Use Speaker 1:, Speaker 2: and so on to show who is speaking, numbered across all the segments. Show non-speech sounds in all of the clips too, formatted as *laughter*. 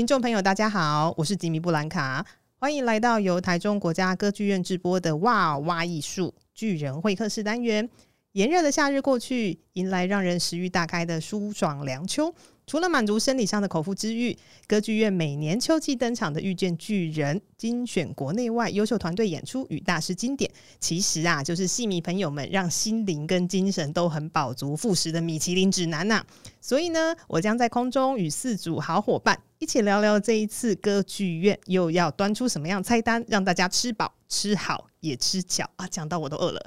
Speaker 1: 听众朋友，大家好，我是吉米布兰卡，欢迎来到由台中国家歌剧院直播的《哇哇艺术巨人会客室》单元。炎热的夏日过去，迎来让人食欲大开的舒爽凉秋。除了满足生理上的口腹之欲，歌剧院每年秋季登场的《遇见巨人》，精选国内外优秀团队演出与大师经典，其实啊，就是戏迷朋友们让心灵跟精神都很饱足、富实的米其林指南呐、啊。所以呢，我将在空中与四组好伙伴一起聊聊这一次歌剧院又要端出什么样菜单，让大家吃饱吃好。也吃巧啊！讲到我都饿了。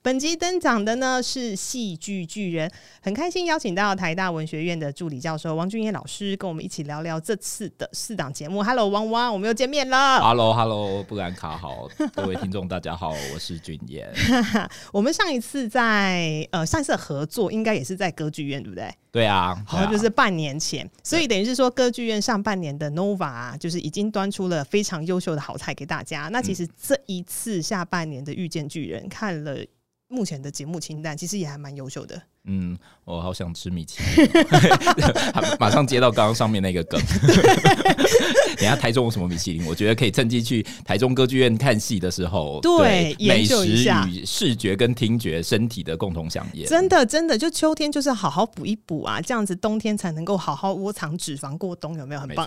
Speaker 1: 本集登场的呢是戏剧巨人，很开心邀请到台大文学院的助理教授王俊彦老师，跟我们一起聊聊这次的四档节目。Hello，汪汪，我们又见面了。
Speaker 2: Hello，Hello，布兰卡好，各位听众大家好，我是俊彦。*laughs*
Speaker 1: 我们上一次在呃上一次合作应该也是在歌剧院，对不对？
Speaker 2: 对啊，
Speaker 1: 好像就是半年前，所以等于是说歌剧院上半年的 Nova 啊，就是已经端出了非常优秀的好菜给大家。那其实这一次下半年的遇见巨人，看了目前的节目清单，其实也还蛮优秀的。
Speaker 2: 嗯，我好想吃米其林，*laughs* 马上接到刚刚上面那个梗。等下台中有什么米其林？我觉得可以趁机去台中歌剧院看戏的时候，
Speaker 1: 对，
Speaker 2: 对美食与视觉跟听觉身体的共同饗宴。
Speaker 1: 真的，真的，就秋天就是好好补一补啊，这样子冬天才能够好好窝藏脂肪过冬，有没有很棒？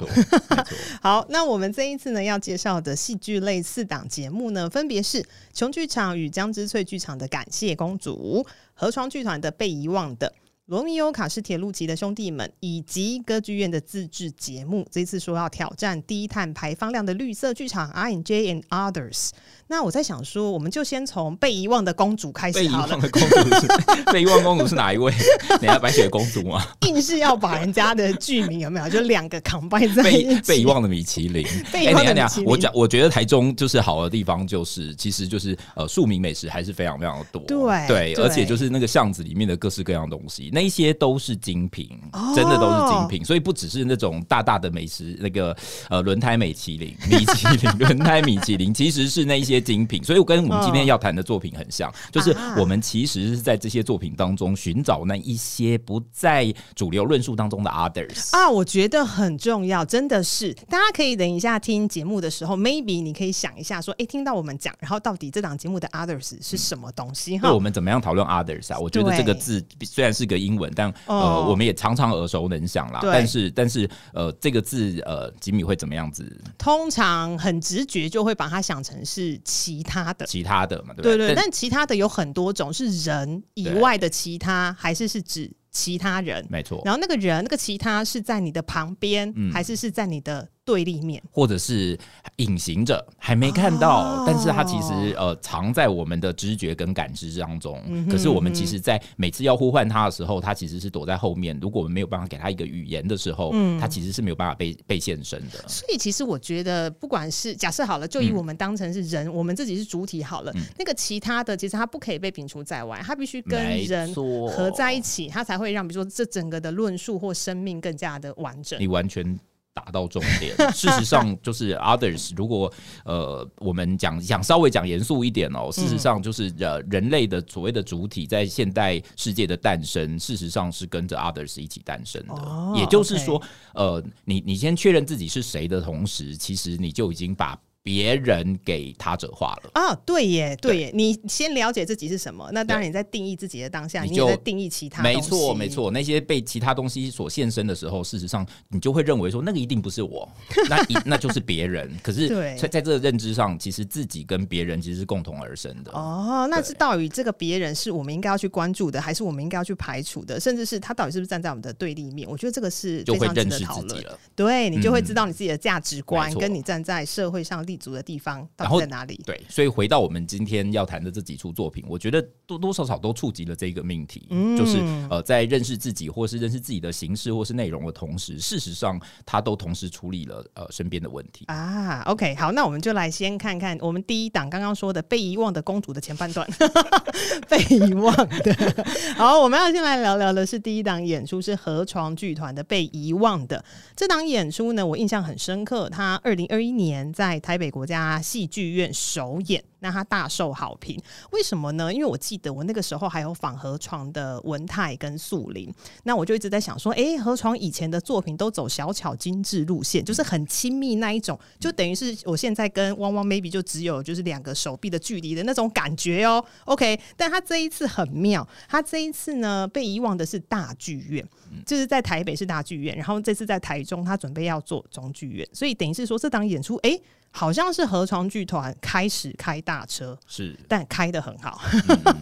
Speaker 1: *laughs* 好，那我们这一次呢要介绍的戏剧类四档节目呢，分别是琼剧场与江之翠剧场的《感谢公主》。河床剧团的被遗忘的罗密欧卡是铁路级的兄弟们，以及歌剧院的自制节目，这次说要挑战低碳排放量的绿色剧场 I&J and Others。那我在想说，我们就先从被遗忘的公主开始。
Speaker 2: 被遗忘的公主是 *laughs* 被遗忘公主是哪一位？*laughs* 你要白雪公主吗？
Speaker 1: 硬是要把人家的剧名有没有？就两个 combine 在一起。
Speaker 2: 被遗忘的米其林。*laughs*
Speaker 1: 被遗忘的米其林。
Speaker 2: 我讲，我觉得台中就是好的地方，就是其实就是呃，庶民美食还是非常非常的多。
Speaker 1: 对
Speaker 2: 对，而且就是那个巷子里面的各式各样的东西，那一些都是精品，真的都是精品。所以不只是那种大大的美食，那个呃轮胎米其林、米其林轮胎米其林，其实是那一些精品。所以我跟我们今天要谈的作品很像，哦、就是我们其实是在这些作品当中寻找那一些不在主流论述当中的 others
Speaker 1: 啊，我觉得很重要，真的是大家可以等一下听节目的时候，maybe 你可以想一下说，哎、欸，听到我们讲，然后到底这档节目的 others 是什么东西？哈、嗯，
Speaker 2: 我们怎么样讨论 others 啊？我觉得这个字虽然是个英文，但、哦、呃，我们也常常耳熟能详啦。但是，但是呃，这个字呃，吉米会怎么样子？
Speaker 1: 通常很直觉就会把它想成是其他。的，
Speaker 2: 其他的嘛，对不
Speaker 1: 对？对对，但其他的有很多种，是人以外的其他，还是是指其他人？
Speaker 2: 没错。
Speaker 1: 然后那个人，那个其他是在你的旁边，嗯，还是是在你的？对立面，
Speaker 2: 或者是隐形着，还没看到，哦、但是它其实呃藏在我们的知觉跟感知当中。嗯、可是我们其实，在每次要呼唤它的时候，它其实是躲在后面。如果我们没有办法给它一个语言的时候，嗯、它其实是没有办法被被现身的。
Speaker 1: 所以，其实我觉得，不管是假设好了，就以我们当成是人，嗯、我们自己是主体好了，嗯、那个其他的，其实它不可以被摒除在外，它必须跟人合在一起，它才会让，比如说这整个的论述或生命更加的完整。
Speaker 2: 你完全。打到重点。*laughs* 事实上，*laughs* 就是 others。如果呃，我们讲想稍微讲严肃一点哦，事实上就是呃，人类的所谓的主体在现代世界的诞生，事实上是跟着 others 一起诞生的。哦、也就是说呃，你你先确认自己是谁的同时，其实你就已经把。别人给他者化了
Speaker 1: 啊，对耶，对耶，对你先了解自己是什么，那当然你在定义自己的当下，你，在定义其他。
Speaker 2: 没错，没错，那些被其他东西所现身的时候，事实上你就会认为说那个一定不是我，*laughs* 那一那就是别人。*laughs* 可是，在在这个认知上，其实自己跟别人其实是共同而生的。
Speaker 1: 哦，那是到底这个别人是我们应该要去关注的，还是我们应该要去排除的？甚至是他到底是不是站在我们的对立面？我觉得这个是就会认识自己了。对，你就会知道你自己的价值观，嗯、跟你站在社会上立足的地方。到底在哪里？
Speaker 2: 对，所以回到我们今天要谈的这几处作品，我觉得多多少少都触及了这个命题，嗯、就是呃，在认识自己或是认识自己的形式或是内容的同时，事实上他都同时处理了呃身边的问题
Speaker 1: 啊。OK，好，那我们就来先看看我们第一档刚刚说的被遗忘的公主的前半段，*laughs* 被遗忘的。好，我们要先来聊聊的是第一档演出是河床剧团的被遗忘的这档演出呢，我印象很深刻，他二零二一年在台北国家戏剧院首演。那他大受好评。为什么呢？因为我记得我那个时候还有仿河床的文泰跟素林，那我就一直在想说，哎，河床以前的作品都走小巧精致路线，就是很亲密那一种，就等于是我现在跟汪汪 maybe 就只有就是两个手臂的距离的那种感觉哦。OK，但他这一次很妙，他这一次呢被遗忘的是大剧院，就是在台北是大剧院，然后这次在台中他准备要做中剧院，所以等于是说这档演出，哎。好像是河床剧团开始开大车，
Speaker 2: 是，
Speaker 1: 但开的很好，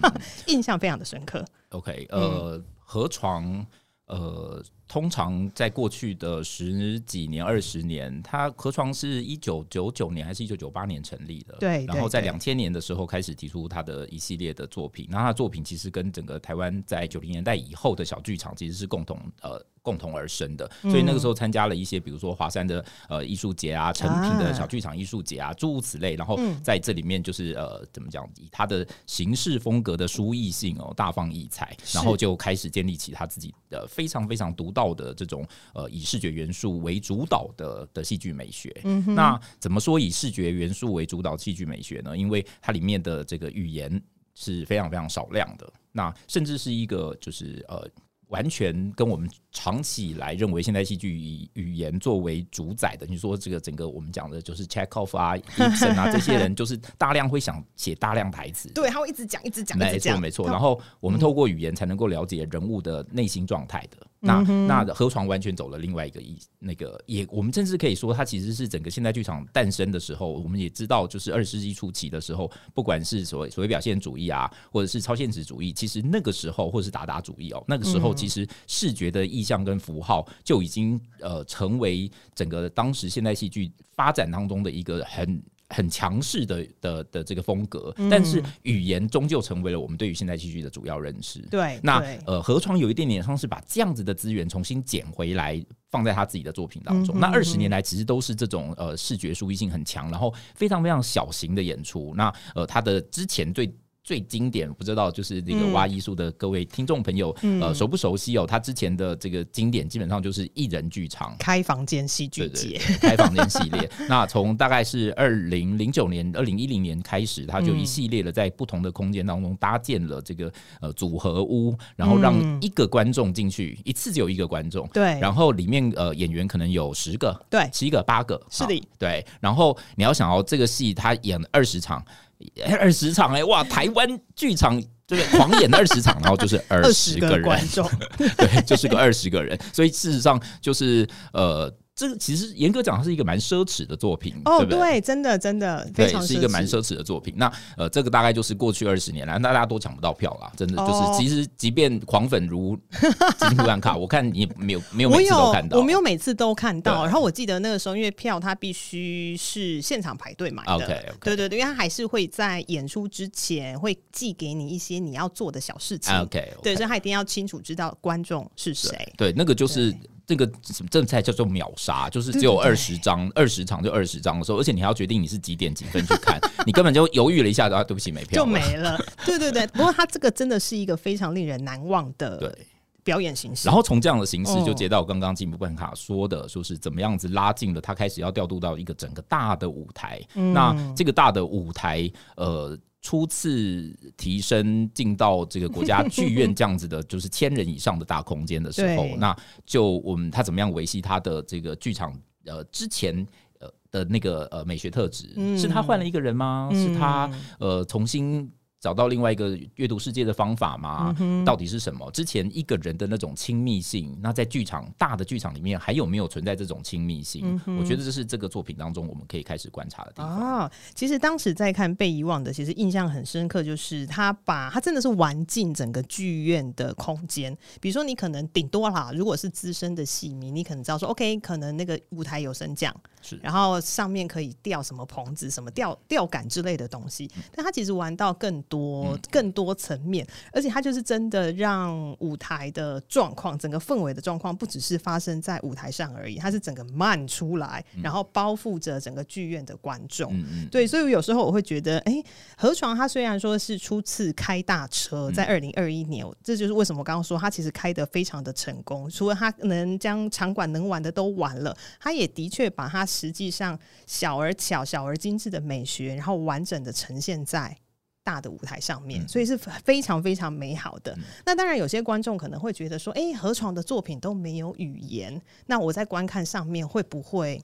Speaker 1: 嗯、*laughs* 印象非常的深刻。
Speaker 2: OK，呃，河床，呃。通常在过去的十几年、二十年，它河床是一九九九年还是一九九八年成立的？
Speaker 1: 对。
Speaker 2: 然后在两千年的时候开始提出他的一系列的作品。那他的作品其实跟整个台湾在九零年代以后的小剧场其实是共同呃共同而生的。所以那个时候参加了一些，比如说华山的呃艺术节啊、成品的小剧场艺术节啊，诸如此类。然后在这里面就是呃怎么讲，以他的形式风格的书艺性哦，大放异彩，然后就开始建立起他自己的非常非常独到的这种呃以视觉元素为主导的的戏剧美学。嗯，那怎么说以视觉元素为主导戏剧美学呢？因为它里面的这个语言是非常非常少量的，那甚至是一个就是呃。完全跟我们长期以来认为现代戏剧以语言作为主宰的，你说这个整个我们讲的就是 Chekhov 啊、*laughs* Ibsen 啊这些人，就是大量会想写大量台词，
Speaker 1: 对，他会一直讲、一直讲、
Speaker 2: 没错没错。然后我们透过语言才能够了解人物的内心状态的。那那河床完全走了另外一个意，那个也我们甚至可以说，它其实是整个现代剧场诞生的时候，我们也知道，就是二十世纪初期的时候，不管是所谓所谓表现主义啊，或者是超现实主义，其实那个时候或者是达达主义哦，那个时候其实视觉的意象跟符号就已经呃成为整个当时现代戏剧发展当中的一个很。很强势的的的这个风格，但是语言终究成为了我们对于现代戏剧的主要认识。
Speaker 1: 对，
Speaker 2: 那呃，河床有一点点像是把这样子的资源重新捡回来，放在他自己的作品当中。那二十年来，其实都是这种呃视觉书艺性很强，然后非常非常小型的演出。那呃，他的之前最。最经典，不知道就是那个挖艺术的各位听众朋友，嗯、呃，熟不熟悉哦？他之前的这个经典基本上就是一人剧场，
Speaker 1: 开房间戏剧节，
Speaker 2: 开房间系列。*laughs* 那从大概是二零零九年、二零一零年开始，他就一系列的在不同的空间当中搭建了这个呃组合屋，然后让一个观众进去，一次只有一个观众，
Speaker 1: 对。
Speaker 2: 然后里面呃演员可能有十个，
Speaker 1: 对，
Speaker 2: 七个、八个，
Speaker 1: 是的，
Speaker 2: 对。然后你要想要这个戏，他演二十场。二十场哎、欸，哇！台湾剧场就是狂演二十场，然后就是 *laughs* 二十个人
Speaker 1: 观众，*laughs*
Speaker 2: 对，就是个二十个人，所以事实上就是呃。这个其实严格讲，它是一个蛮奢侈的作品
Speaker 1: 哦，对真的真的非常
Speaker 2: 对，是一个蛮奢侈的作品。那呃，这个大概就是过去二十年来，那大家都抢不到票啦，真的就是，哦、其实即便狂粉如吉米布兰卡，我看你没有没有每次都看到，
Speaker 1: 我，我没有每次都看到。然后我记得那个时候，因为票它必须是现场排队买的，okay, okay 对对对，因为它还是会在演出之前会寄给你一些你要做的小事情
Speaker 2: ，OK，, okay
Speaker 1: 对，所以他一定要清楚知道观众是谁，
Speaker 2: 对，对，那个就是。这个什么这才叫做秒杀，就是只有二十张，二十场就二十张的时候，而且你还要决定你是几点几分去看，*laughs* 你根本就犹豫了一下，啊，对不起，没票
Speaker 1: 就没了。*laughs* 对对对，不过他这个真的是一个非常令人难忘的表演形式。
Speaker 2: 然后从这样的形式就接到刚刚进步办卡说的，说是怎么样子拉近了他开始要调度到一个整个大的舞台。嗯、那这个大的舞台，呃。初次提升进到这个国家剧院这样子的，就是千人以上的大空间的时候，那就我们他怎么样维系他的这个剧场呃之前呃的那个呃美学特质？嗯、是他换了一个人吗？嗯、是他呃重新？找到另外一个阅读世界的方法吗？嗯、到底是什么？之前一个人的那种亲密性，那在剧场大的剧场里面还有没有存在这种亲密性？嗯、我觉得这是这个作品当中我们可以开始观察的地方。
Speaker 1: 哦，其实当时在看《被遗忘的》，其实印象很深刻，就是他把他真的是玩尽整个剧院的空间。比如说，你可能顶多啦，如果是资深的戏迷，你可能知道说，OK，可能那个舞台有升降，
Speaker 2: 是，
Speaker 1: 然后上面可以吊什么棚子、什么吊吊杆之类的东西。但他其实玩到更多更多层面，而且他就是真的让舞台的状况，整个氛围的状况，不只是发生在舞台上而已，它是整个漫出来，然后包覆着整个剧院的观众。对，所以有时候我会觉得，哎，河床他虽然说是初次开大车，在二零二一年，这就是为什么我刚刚说他其实开得非常的成功。除了他能将场馆能玩的都玩了，他也的确把他实际上小而巧、小而精致的美学，然后完整的呈现在大的舞台上面，所以是非常非常美好的。那当然，有些观众可能会觉得说：“哎，河床的作品都没有语言，那我在观看上面会不会？”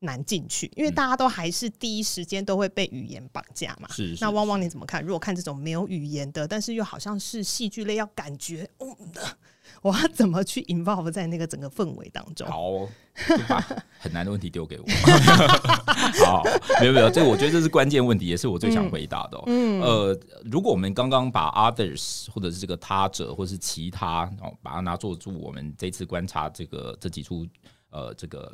Speaker 1: 难进去，因为大家都还是第一时间都会被语言绑架嘛。
Speaker 2: 是，是。
Speaker 1: 那汪汪你怎么看？如果看这种没有语言的，但是又好像是戏剧类，要感觉，嗯，我要怎么去 involve 在那个整个氛围当中？
Speaker 2: 好，把很难的问题丢给我。*laughs* 好，没有没有，这我觉得这是关键问题，也是我最想 *laughs* 回答的喔。嗯，呃，如果我们刚刚把 others 或者是这个他者或是其他哦，把它拿做住我们这次观察这个这几出呃这个。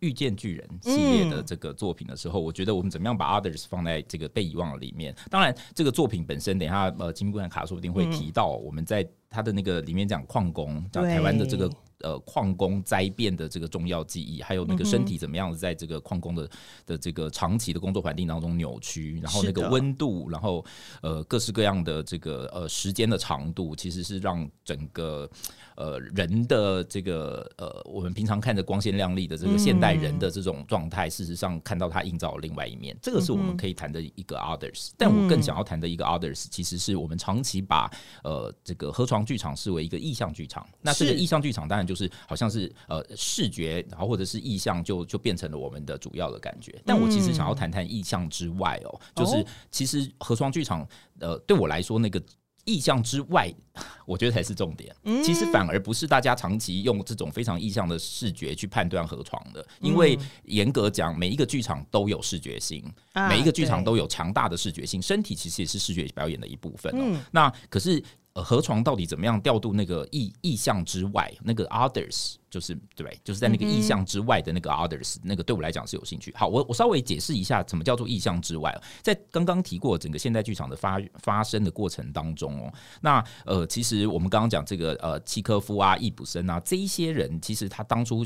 Speaker 2: 遇见巨人系列的这个作品的时候，嗯、我觉得我们怎么样把 Others 放在这个被遗忘的里面？当然，这个作品本身，等一下呃，吉米布兰卡说不定会提到，我们在他的那个里面讲矿工，讲台湾的这个。呃，矿工灾变的这个重要记忆，还有那个身体怎么样子在这个矿工的的这个长期的工作环境当中扭曲，然后那个温度，然后呃各式各样的这个呃时间的长度，其实是让整个呃人的这个呃我们平常看着光鲜亮丽的这个现代人的这种状态，事实上看到它映照另外一面，这个是我们可以谈的一个 others。但我更想要谈的一个 others，其实是我们长期把呃这个河床剧场视为一个意象剧场。那这个意象剧场当然。就是好像是呃视觉，然后或者是意象，就就变成了我们的主要的感觉。但我其实想要谈谈意象之外哦，就是其实河床剧场呃对我来说那个。意象之外，*laughs* 我觉得才是重点。其实反而不是大家长期用这种非常意象的视觉去判断河床的，因为严格讲，每一个剧场都有视觉性，每一个剧场都有强大的视觉性。身体其实也是视觉表演的一部分哦。那可是河床到底怎么样调度那个意意向之外，那个 others？就是对，就是在那个意向之外的那个 others，那个对我来讲是有兴趣。好，我我稍微解释一下什么叫做意向之外。在刚刚提过整个现代剧场的发发生的过程当中哦，那呃，其实我们刚刚讲这个呃契科夫啊、易卜生啊这一些人，其实他当初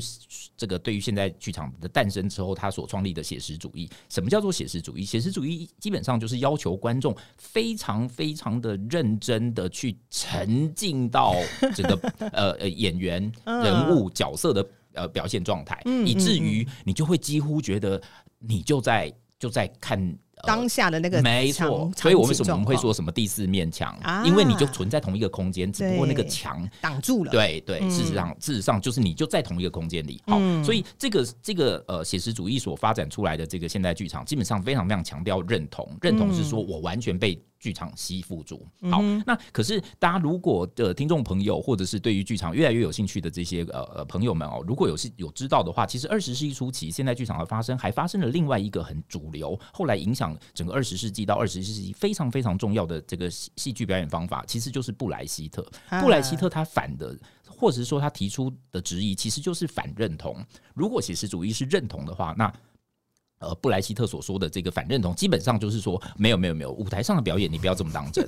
Speaker 2: 这个对于现代剧场的诞生之后，他所创立的写实主义，什么叫做写实主义？写实主义基本上就是要求观众非常非常的认真的去沉浸到这个 *laughs* 呃呃演员人物。角色的呃表现状态，以至于你就会几乎觉得你就在就在看。
Speaker 1: 当下的那个
Speaker 2: 没错，所以我为什么我们会说什么第四面墙？啊、因为你就存在同一个空间，只不过那个墙
Speaker 1: 挡住了。
Speaker 2: 对对，嗯、事实上事实上就是你就在同一个空间里。好，嗯、所以这个这个呃写实主义所发展出来的这个现代剧场，基本上非常非常强调认同，认同是说我完全被剧场吸附住。好，嗯、那可是大家如果的听众朋友，或者是对于剧场越来越有兴趣的这些呃呃朋友们哦，如果有是有知道的话，其实二十世纪初期现代剧场的发生，还发生了另外一个很主流，后来影响。整个二十世纪到二十世纪非常非常重要的这个戏戏剧表演方法，其实就是布莱希特。布莱希特他反的，或者是说他提出的质疑，其实就是反认同。如果写实主义是认同的话，那呃，布莱希特所说的这个反认同，基本上就是说，没有没有没有，舞台上的表演你不要这么当真。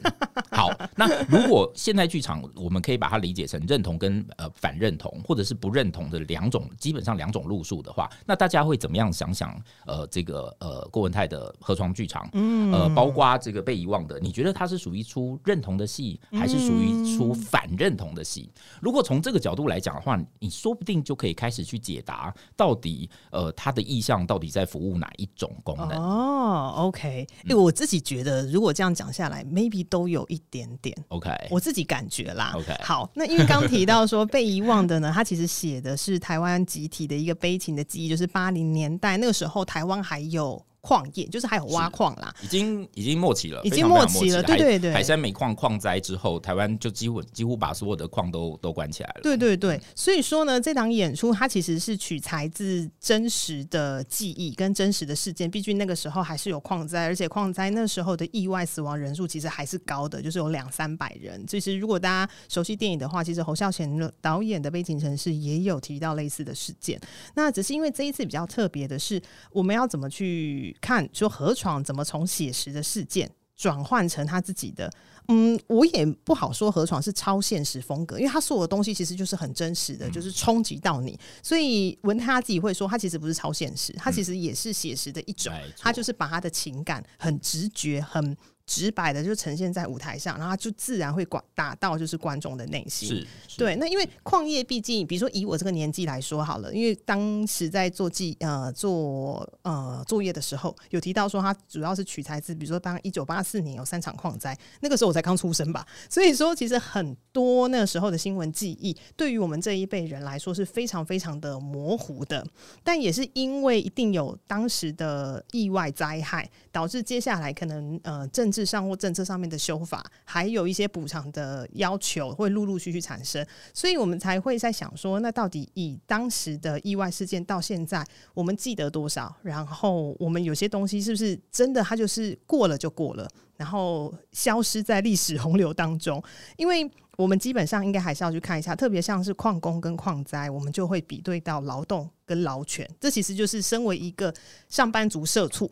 Speaker 2: 好，那如果现代剧场，我们可以把它理解成认同跟呃反认同，或者是不认同的两种，基本上两种路数的话，那大家会怎么样想想？呃，这个呃郭文泰的河床剧场，嗯，呃，包括这个被遗忘的，你觉得它是属于出认同的戏，还是属于出反认同的戏？如果从这个角度来讲的话，你说不定就可以开始去解答，到底呃他的意向到底在服务哪？哪一种功能？
Speaker 1: 哦，OK，哎、欸，我自己觉得，如果这样讲下来，maybe 都有一点点
Speaker 2: OK，
Speaker 1: 我自己感觉啦。
Speaker 2: OK，
Speaker 1: 好，那因为刚提到说被遗忘的呢，他其实写的是台湾集体的一个悲情的记忆，就是八零年代那个时候，台湾还有。矿业就是还有挖矿啦，
Speaker 2: 已经已经末期了，
Speaker 1: 已经末期了。对对对，
Speaker 2: 海山煤矿矿灾之后，台湾就几乎几乎把所有的矿都都关起来了。
Speaker 1: 对对对，所以说呢，这档演出它其实是取材自真实的记忆跟真实的事件。毕竟那个时候还是有矿灾，而且矿灾那时候的意外死亡人数其实还是高的，就是有两三百人。其实如果大家熟悉电影的话，其实侯孝贤导演的《悲情城市》也有提到类似的事件。那只是因为这一次比较特别的是，我们要怎么去。看，说河床怎么从写实的事件转换成他自己的，嗯，我也不好说河床是超现实风格，因为他所有的东西其实就是很真实的，就是冲击到你。所以文他自己会说，他其实不是超现实，他其实也是写实的一种，他就是把他的情感很直觉、很直白的就呈现在舞台上，然后就自然会管打到就是观众的内心。
Speaker 2: 是，是
Speaker 1: 对。那因为矿业毕竟，比如说以我这个年纪来说好了，因为当时在做记呃做呃作业的时候，有提到说它主要是取材自，比如说当一九八四年有三场矿灾，那个时候我才刚出生吧，所以说其实很多那个时候的新闻记忆，对于我们这一辈人来说是非常非常的模糊的。但也是因为一定有当时的意外灾害，导致接下来可能呃政治上或政策上面的修法，还有一些补偿的要求会陆陆续续产生，所以我们才会在想说，那到底以当时的意外事件到现在，我们记得多少？然后我们有些东西是不是真的，它就是过了就过了，然后消失在历史洪流当中？因为我们基本上应该还是要去看一下，特别像是矿工跟矿灾，我们就会比对到劳动跟劳权，这其实就是身为一个上班族社畜，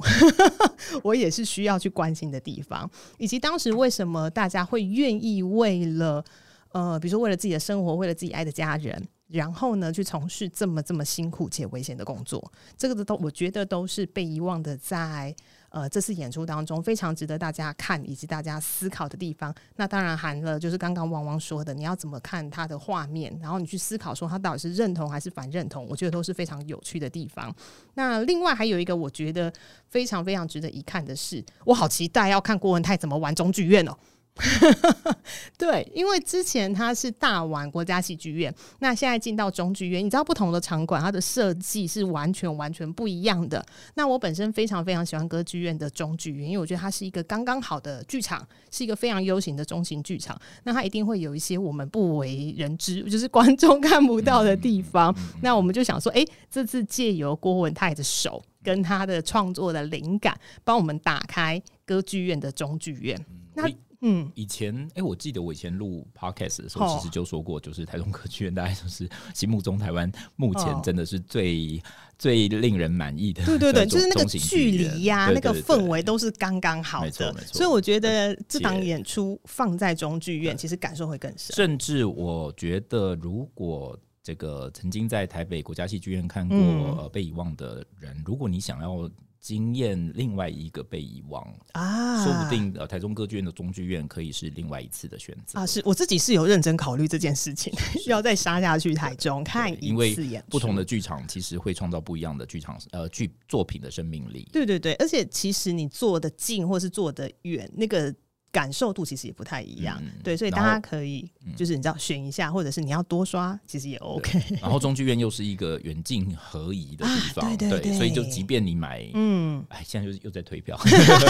Speaker 1: *laughs* 我也是需要去关心的地方，以及当时为什么大家会愿意为了呃，比如说为了自己的生活，为了自己爱的家人，然后呢去从事这么这么辛苦且危险的工作，这个都我觉得都是被遗忘的在。呃，这次演出当中非常值得大家看以及大家思考的地方，那当然含了就是刚刚汪汪说的，你要怎么看他的画面，然后你去思考说他到底是认同还是反认同，我觉得都是非常有趣的地方。那另外还有一个我觉得非常非常值得一看的是，我好期待要看郭文泰怎么玩中剧院哦。*laughs* 对，因为之前他是大玩国家戏剧院，那现在进到中剧院，你知道不同的场馆，它的设计是完全完全不一样的。那我本身非常非常喜欢歌剧院的中剧院，因为我觉得它是一个刚刚好的剧场，是一个非常优型的中型剧场。那它一定会有一些我们不为人知，就是观众看不到的地方。那我们就想说，哎，这次借由郭文泰的手跟他的创作的灵感，帮我们打开歌剧院的中剧院。那嗯，
Speaker 2: 以前哎、欸，我记得我以前录 podcast 的时候，其实就说过，就是台中歌剧院大概就是心目中台湾目前真的是最、哦、最令人满意的。
Speaker 1: 对对对，*laughs* 就是那个距离呀，那个氛围都是刚刚好的。没错没错。所以我觉得这档演出放在中剧院，其实感受会更深。
Speaker 2: 甚至我觉得，如果这个曾经在台北国家戏剧院看过、被遗忘的人》，如果你想要。经验另外一个被遗忘啊，说不定呃，台中歌剧院的中剧院可以是另外一次的选择
Speaker 1: 啊。是我自己是有认真考虑这件事情，*laughs* 要再杀下去台中看一次演出。
Speaker 2: 因为不同的剧场其实会创造不一样的剧场呃剧作品的生命力。
Speaker 1: 对对对，而且其实你坐的近或是坐的远，那个。感受度其实也不太一样，嗯、对，所以大家可以就是你知道选一下，嗯、或者是你要多刷，其实也 OK。
Speaker 2: 然后中剧院又是一个远近合宜的地方，啊、对，对，对，对，所以就即便你买，嗯，哎，现在又又在退票，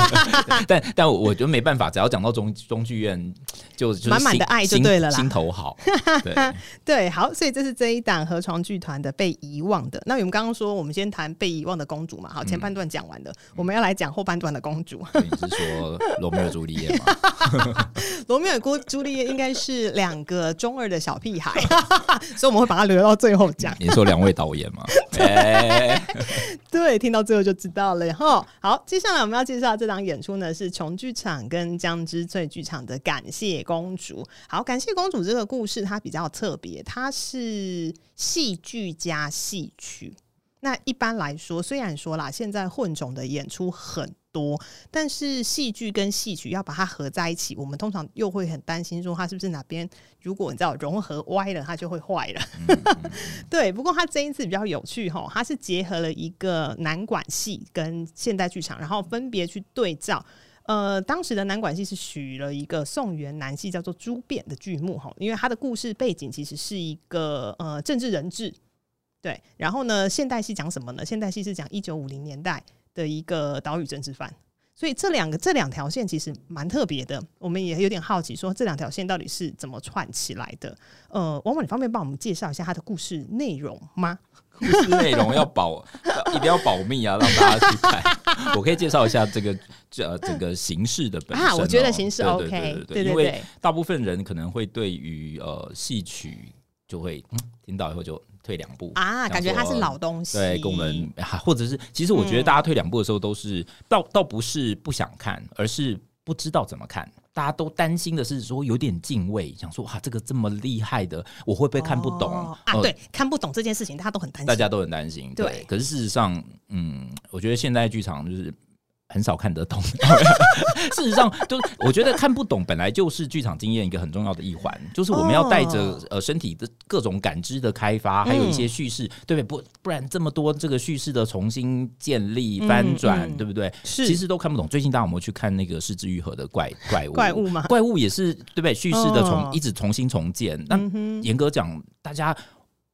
Speaker 2: *laughs* 但但我觉得没办法，只要讲到中中剧院，就满满的爱就对了啦，心头好，对 *laughs*
Speaker 1: 对，好，所以这是这一档河床剧团的被遗忘的。那我们刚刚说，我们先谈被遗忘的公主嘛，好，前半段讲完了，嗯、我们要来讲后半段的公主。
Speaker 2: 你是说罗密欧朱丽叶吗？*laughs*
Speaker 1: 罗密欧与朱丽叶应该是两个中二的小屁孩，*laughs* 所以我们会把它留到最后讲。
Speaker 2: 你说两位导演吗？*laughs*
Speaker 1: 对，听到最后就知道了。然后，好，接下来我们要介绍这档演出呢，是琼剧场跟江之翠剧场的《感谢公主》。好，《感谢公主》这个故事它比较特别，它是戏剧加戏曲。那一般来说，虽然说啦，现在混种的演出很多，但是戏剧跟戏曲要把它合在一起，我们通常又会很担心说，它是不是哪边如果你知道融合歪了，它就会坏了。*laughs* 对，不过它这一次比较有趣哈，它是结合了一个南管戏跟现代剧场，然后分别去对照。呃，当时的南管戏是许了一个宋元南戏叫做《朱变》的剧目哈，因为它的故事背景其实是一个呃政治人质。对，然后呢，现代戏讲什么呢？现代戏是讲一九五零年代的一个岛屿政治犯，所以这两个这两条线其实蛮特别的。我们也有点好奇，说这两条线到底是怎么串起来的？呃，汪汪，你方便帮我们介绍一下它的故事内容吗？*laughs*
Speaker 2: 故事内容要保，一定要保密啊，让大家去看。*laughs* 我可以介绍一下这个这整个形式的本身、喔、啊，
Speaker 1: 我觉得形式 OK，
Speaker 2: 对对对，对，对，对，因为大部分人可能会对于呃戏曲就会、嗯、听到以后就。退两步
Speaker 1: 啊，感觉它是老东西。
Speaker 2: 对，跟我们 *laughs* 或者是，其实我觉得大家退两步的时候，都是、嗯、倒倒不是不想看，而是不知道怎么看。大家都担心的是说有点敬畏，想说哇，这个这么厉害的，我会不会看不懂、哦、啊？
Speaker 1: 对，看不懂这件事情，大家都很担心。
Speaker 2: 大家都很担心。对，对，可是事实上，嗯，我觉得现在剧场就是。很少看得懂。*laughs* 事实上，就我觉得看不懂本来就是剧场经验一个很重要的一环，就是我们要带着呃身体的各种感知的开发，还有一些叙事，对不对？不不然这么多这个叙事的重新建立、翻转，对不对？是，其实都看不懂。最近大家有没有去看那个失之愈合的怪 *laughs* 怪物？
Speaker 1: 怪物嘛？
Speaker 2: 怪物也是对不对？叙事的重一直重新重建。那严格讲，大家。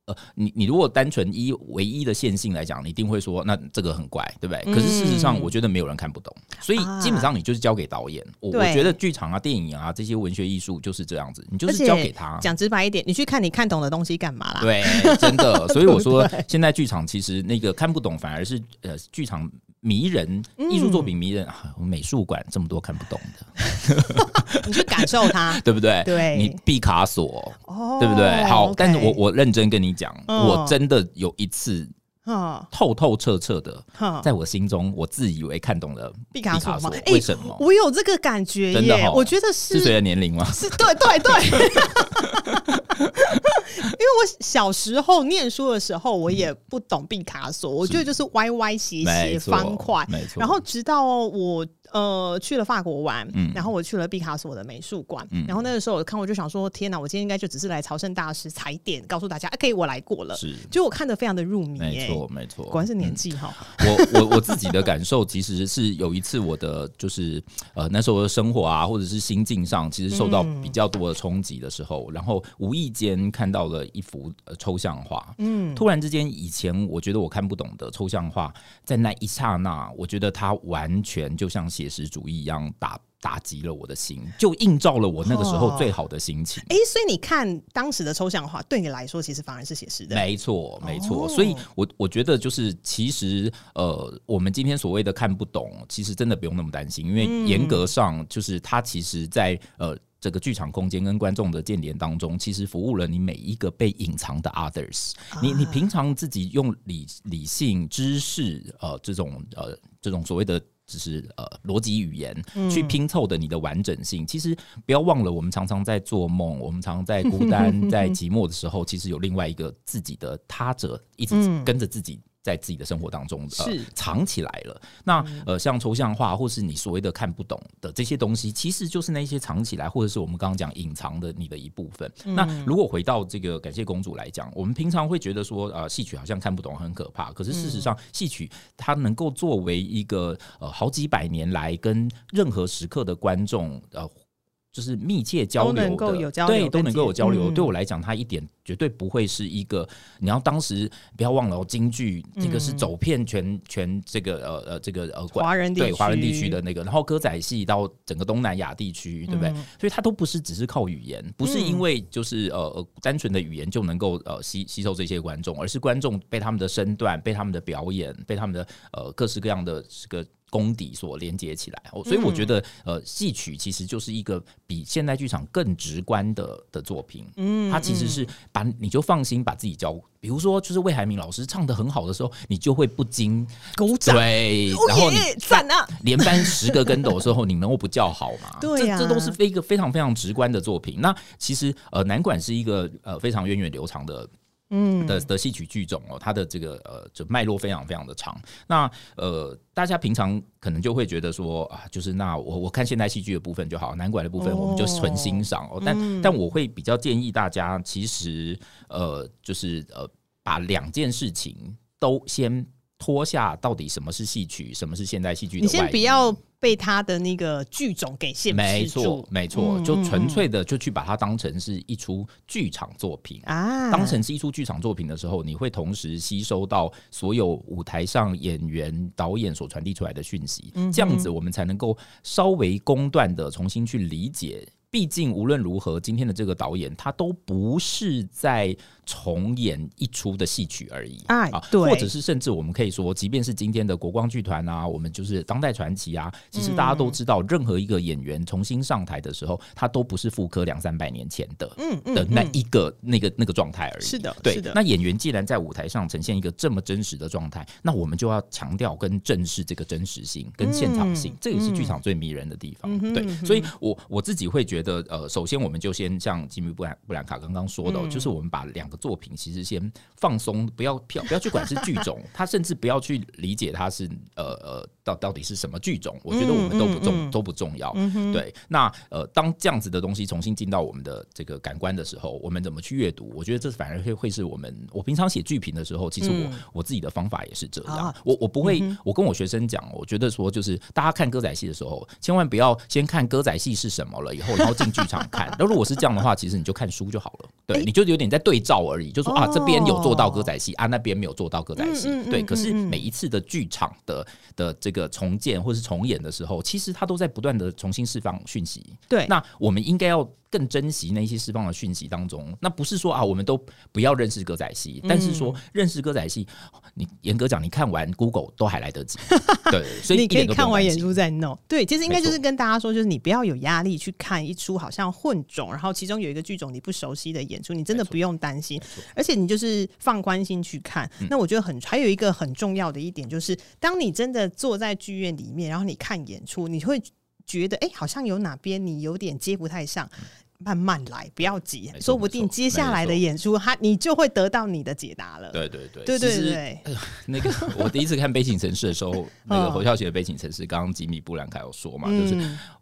Speaker 2: 呃，你你如果单纯一唯一的线性来讲，你一定会说那这个很怪，对不对？嗯、可是事实上，我觉得没有人看不懂，所以基本上你就是交给导演。啊、我我觉得剧场啊、电影啊这些文学艺术就是这样子，你就是交给他。
Speaker 1: 讲直白一点，你去看你看懂的东西干嘛啦？
Speaker 2: 对，真的。所以我说，*laughs* 现在剧场其实那个看不懂，反而是呃剧场。迷人，艺术作品迷人，嗯、美术馆这么多看不懂的，*laughs*
Speaker 1: 你去感受它，*laughs*
Speaker 2: 对不对？
Speaker 1: 对，
Speaker 2: 你毕卡索，哦、对不对？好但是我我认真跟你讲，哦、我真的有一次，透透彻彻的，哦、在我心中，我自以为看懂了毕卡索吗？为什么？
Speaker 1: 我有这个感觉耶，真的、哦，我觉得是
Speaker 2: 是随着年龄吗？
Speaker 1: 是，对对对。*laughs* 因为我小时候念书的时候，我也不懂毕卡索，我觉得就是歪歪斜斜方块，没错。然后直到我。呃，去了法国玩，嗯、然后我去了毕卡索的美术馆，嗯、然后那个时候我看，我就想说，天哪，我今天应该就只是来朝圣大师踩点，告诉大家，哎、啊，可以，我来过了，是，就我看的非常的入迷，
Speaker 2: 没错，没错，
Speaker 1: 果然是年纪哈、
Speaker 2: 嗯。我我我自己的感受，其实是有一次我的就是呃那时候的生活啊，或者是心境上，其实受到比较多的冲击的时候，嗯、然后无意间看到了一幅呃抽象画，嗯，突然之间，以前我觉得我看不懂的抽象画，在那一刹那，我觉得它完全就像。写实主义一样打打击了我的心，就映照了我那个时候最好的心情。
Speaker 1: 哎、哦，所以你看当时的抽象画，对你来说其实反而是写实的。
Speaker 2: 没错，没错。哦、所以我我觉得就是，其实呃，我们今天所谓的看不懂，其实真的不用那么担心，因为严格上就是它其实在呃这个剧场空间跟观众的间点当中，其实服务了你每一个被隐藏的 others。啊、你你平常自己用理理性知识呃这种呃这种所谓的。只是呃逻辑语言去拼凑的你的完整性，嗯、其实不要忘了，我们常常在做梦，我们常常在孤单、*laughs* 在寂寞的时候，其实有另外一个自己的他者一直跟着自己。在自己的生活当中，呃，是藏起来了。那呃，像抽象画，或是你所谓的看不懂的这些东西，其实就是那些藏起来，或者是我们刚刚讲隐藏的你的一部分。嗯、那如果回到这个感谢公主来讲，我们平常会觉得说，呃，戏曲好像看不懂，很可怕。可是事实上，戏曲它能够作为一个呃好几百年来跟任何时刻的观众呃。就是密切交流的，对，都能够有交流。对我来讲，它一点绝对不会是一个。你要当时不要忘了哦，京剧这个是走遍全全这个呃呃这个呃
Speaker 1: 华人
Speaker 2: 对华人地区的那个，然后歌仔戏到整个东南亚地区，对不对？所以它都不是只是靠语言，不是因为就是呃单纯的语言就能够呃吸吸收这些观众，而是观众被他们的身段、被他们的表演、被他们的呃各式各样的这个。功底所连接起来，所以我觉得，呃，戏曲其实就是一个比现代剧场更直观的的作品。嗯，它其实是把你就放心把自己交，比如说，就是魏海敏老师唱的很好的时候，你就会不禁
Speaker 1: 鼓掌。
Speaker 2: 对，然后你赞啊，连翻十个跟斗的时候，你能够不叫好吗？*laughs* 对呀，这这都是非一个非常非常直观的作品。那其实，呃，南管是一个呃非常源远流长的。嗯的的戏曲剧种哦，它的这个呃，就脉络非常非常的长。那呃，大家平常可能就会觉得说啊，就是那我我看现代戏剧的部分就好，南管的部分我们就纯欣赏哦。但、嗯、但我会比较建议大家，其实呃，就是呃，把两件事情都先脱下，到底什么是戏曲，什么是现代戏剧的外衣。你先
Speaker 1: 不要。被他的那个剧种给限制住，
Speaker 2: 没错，没错，就纯粹的就去把它当成是一出剧场作品啊。当成是一出剧场作品的时候，你会同时吸收到所有舞台上演员、导演所传递出来的讯息，这样子我们才能够稍微公断的重新去理解。毕竟无论如何，今天的这个导演他都不是在重演一出的戏曲而已，啊，对，或者是甚至我们可以说，即便是今天的国光剧团啊，我们就是当代传奇啊，其实大家都知道，任何一个演员重新上台的时候，他都不是复刻两三百年前的，嗯的那一个那个那个状态而已。是的，对的。那演员既然在舞台上呈现一个这么真实的状态，那我们就要强调跟正视这个真实性跟现场性，这也是剧场最迷人的地方。对，所以我我自己会觉得。呃，首先我们就先像吉米布兰布兰卡刚刚说的，嗯、就是我们把两个作品其实先放松，不要不要不要去管是剧种，*laughs* 他甚至不要去理解它是呃呃到到底是什么剧种，我觉得我们都不重、嗯嗯、都不重要。嗯、对，那呃，当这样子的东西重新进到我们的这个感官的时候，我们怎么去阅读？我觉得这反而会会是我们我平常写剧评的时候，其实我、嗯、我自己的方法也是这样。啊、我我不会，嗯、我跟我学生讲，我觉得说就是大家看歌仔戏的时候，千万不要先看歌仔戏是什么了以后，然后进剧场看。那如果是这样的话，其实你就看书就好了。对，欸、你就有点在对照而已，就说啊，这边有做到歌仔戏啊，那边没有做到歌仔戏。对，可是每一次的剧场的的这个重建或是重演的时候，其实它都在不断的重新释放讯息。
Speaker 1: 对，
Speaker 2: 那我们应该要。更珍惜那些释放的讯息当中，那不是说啊，我们都不要认识歌仔戏，但是说认识歌仔戏，你严格讲，你看完 Google 都还来得及。对，所以 *laughs*
Speaker 1: 你可以看完演出再弄。对，其实应该就是跟大家说，就是你不要有压力去看一出好像混种，然后其中有一个剧种你不熟悉的演出，你真的不用担心。而且你就是放宽心去看。那我觉得很还有一个很重要的一点就是，当你真的坐在剧院里面，然后你看演出，你会。觉得哎、欸，好像有哪边你有点接不太上，慢慢来，不要急，说不定接下来的演出，他你就会得到你的解答了。
Speaker 2: 对对对，
Speaker 1: 对对对。*laughs*
Speaker 2: 那个我第一次看《悲情城市》的时候，*laughs* 那个侯孝贤的《悲情城市》，刚刚吉米布兰卡有说嘛，就是。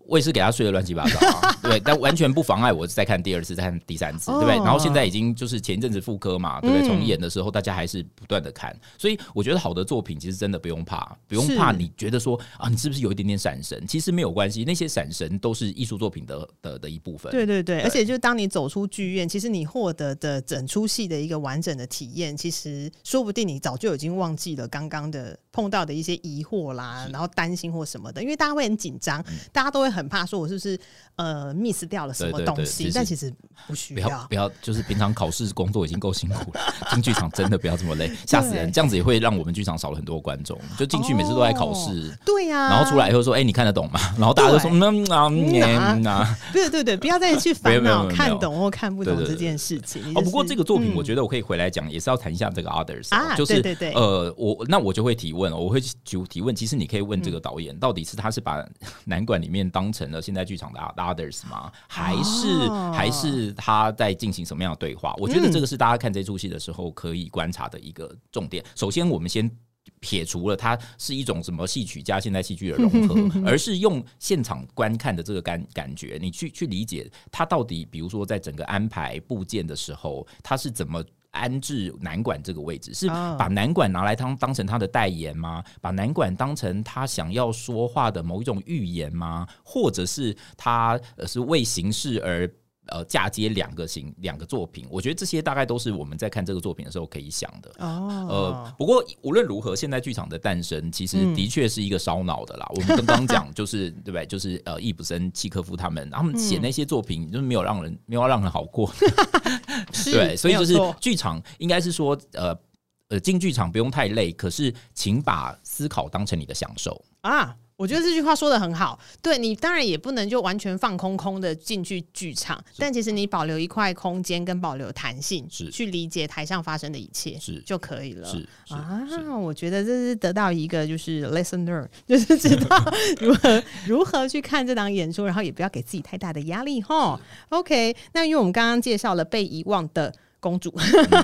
Speaker 2: 我也是给他睡得乱七八糟啊，*laughs* 对，但完全不妨碍我再看第二次、再看第三次，对不对？然后现在已经就是前一阵子复刻嘛，对不对？重演的时候，大家还是不断的看，所以我觉得好的作品其实真的不用怕，不用怕。你觉得说啊，你是不是有一点点闪神？其实没有关系，那些闪神都是艺术作品的的的一部分。
Speaker 1: 对对对，而且就当你走出剧院，其实你获得的整出戏的一个完整的体验，其实说不定你早就已经忘记了刚刚的碰到的一些疑惑啦，然后担心或什么的，因为大家会很紧张，大家都会很怕说我是不是。呃，miss 掉了什么东西？但其实不需要，
Speaker 2: 不要，不要，就是平常考试工作已经够辛苦了，进剧场真的不要这么累，*laughs* 吓死人！这样子也会让我们剧场少了很多观众。就进去每次都在考试，
Speaker 1: 哦，对呀，啊，
Speaker 2: 然后出来以后说：“哎，欸，你看得懂吗？”然后大家都说：“嗯啊，嗯啊。*laughs* ”对
Speaker 1: 对对，不要再去烦恼看懂或看不懂这件事情。
Speaker 2: 哦，不过这个作品，我觉得我可以回来讲，也是要谈一下这个 others 啊，就是对对对，呃，我那我就会提问，我会就提问。其实你可以问这个导演，到底是他是把 *laughs* 男管里面当成了现在剧场的 others 吗？还是、哦、还是他在进行什么样的对话？我觉得这个是大家看这出戏的时候可以观察的一个重点。首先，我们先撇除了它是一种什么戏曲加现代戏剧的融合，*laughs* 而是用现场观看的这个感感觉，你去去理解它到底，比如说在整个安排部件的时候，它是怎么。安置南管这个位置，是把南管拿来当当成他的代言吗？把南管当成他想要说话的某一种预言吗？或者是他呃是为形式而？呃，嫁接两个型两个作品，我觉得这些大概都是我们在看这个作品的时候可以想的。哦，呃，不过无论如何，现代剧场的诞生其实的确是一个烧脑的啦。嗯、我们刚刚讲就是对不对？就是呃，易卜生、契科夫他们，他们写那些作品就是没有让人没有让人好过。*laughs* 对，所以就是剧场应该是说呃呃进剧场不用太累，可是请把思考当成你的享受
Speaker 1: 啊。我觉得这句话说的很好，对，你当然也不能就完全放空空的进去剧场，但其实你保留一块空间跟保留弹性，是去理解台上发生的一切，是就可以了。是啊，我觉得这是得到一个就是 listener，*laughs* 就是知道 *laughs* 如何如何去看这档演出，然后也不要给自己太大的压力哈。OK，那因为我们刚刚介绍了被遗忘的。公主，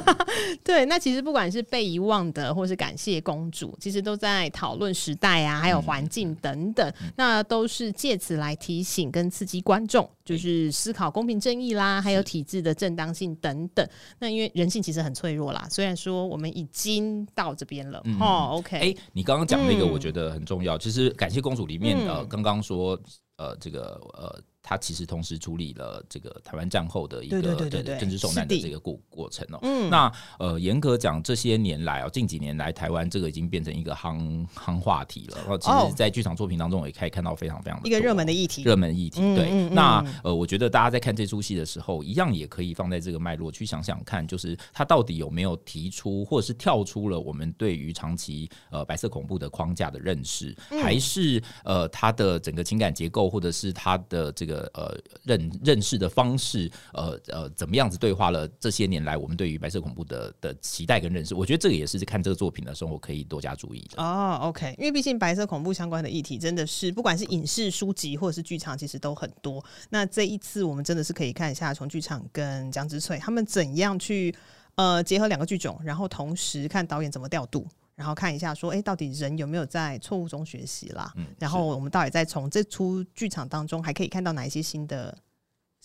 Speaker 1: *laughs* 对，那其实不管是被遗忘的，或是感谢公主，其实都在讨论时代啊，还有环境等等，嗯、那都是借此来提醒跟刺激观众，就是思考公平正义啦，还有体制的正当性等等。那因为人性其实很脆弱啦，虽然说我们已经到这边了，嗯、哦，OK，
Speaker 2: 哎、欸，你刚刚讲那个，我觉得很重要。其实、嗯、感谢公主里面呃，刚刚说呃，这个呃。他其实同时处理了这个台湾战后的一个政治受难的这个过过程哦。嗯，那呃，严格讲，这些年来哦，近几年来，台湾这个已经变成一个夯夯话题了。然后，其实，在剧场作品当中，也可以看到非常非常的
Speaker 1: 一个热门的议题。
Speaker 2: 热门议题，对。那呃，我觉得大家在看这出戏的时候，一样也可以放在这个脉络去想想看，就是他到底有没有提出，或者是跳出了我们对于长期呃白色恐怖的框架的认识，还是呃他的整个情感结构，或者是他的这个。个呃认认识的方式，呃呃怎么样子对话了这些年来我们对于白色恐怖的的期待跟认识，我觉得这个也是看这个作品的时候我可以多加注意的。
Speaker 1: 哦，OK，因为毕竟白色恐怖相关的议题真的是不管是影视、书籍或者是剧场，其实都很多。那这一次我们真的是可以看一下从剧场跟江之翠他们怎样去呃结合两个剧种，然后同时看导演怎么调度。然后看一下，说，哎，到底人有没有在错误中学习啦？嗯，然后我们到底在从这出剧场当中，还可以看到哪一些新的？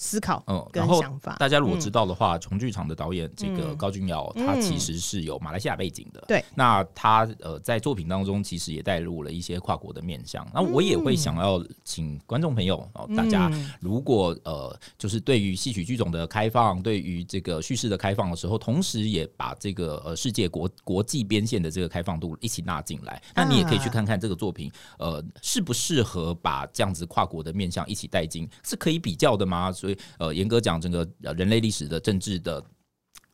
Speaker 1: 思考跟想法，
Speaker 2: 大家如果知道的话，重剧场的导演这个高君尧，他其实是有马来西亚背景的。对，那他呃在作品当中其实也带入了一些跨国的面向。那我也会想要请观众朋友哦，大家如果呃就是对于戏曲剧种的开放，对于这个叙事的开放的时候，同时也把这个呃世界国国际边线的这个开放度一起纳进来，那你也可以去看看这个作品呃适不适合把这样子跨国的面向一起带进，是可以比较的吗？所所以，呃，严格讲，整个人类历史的政治的。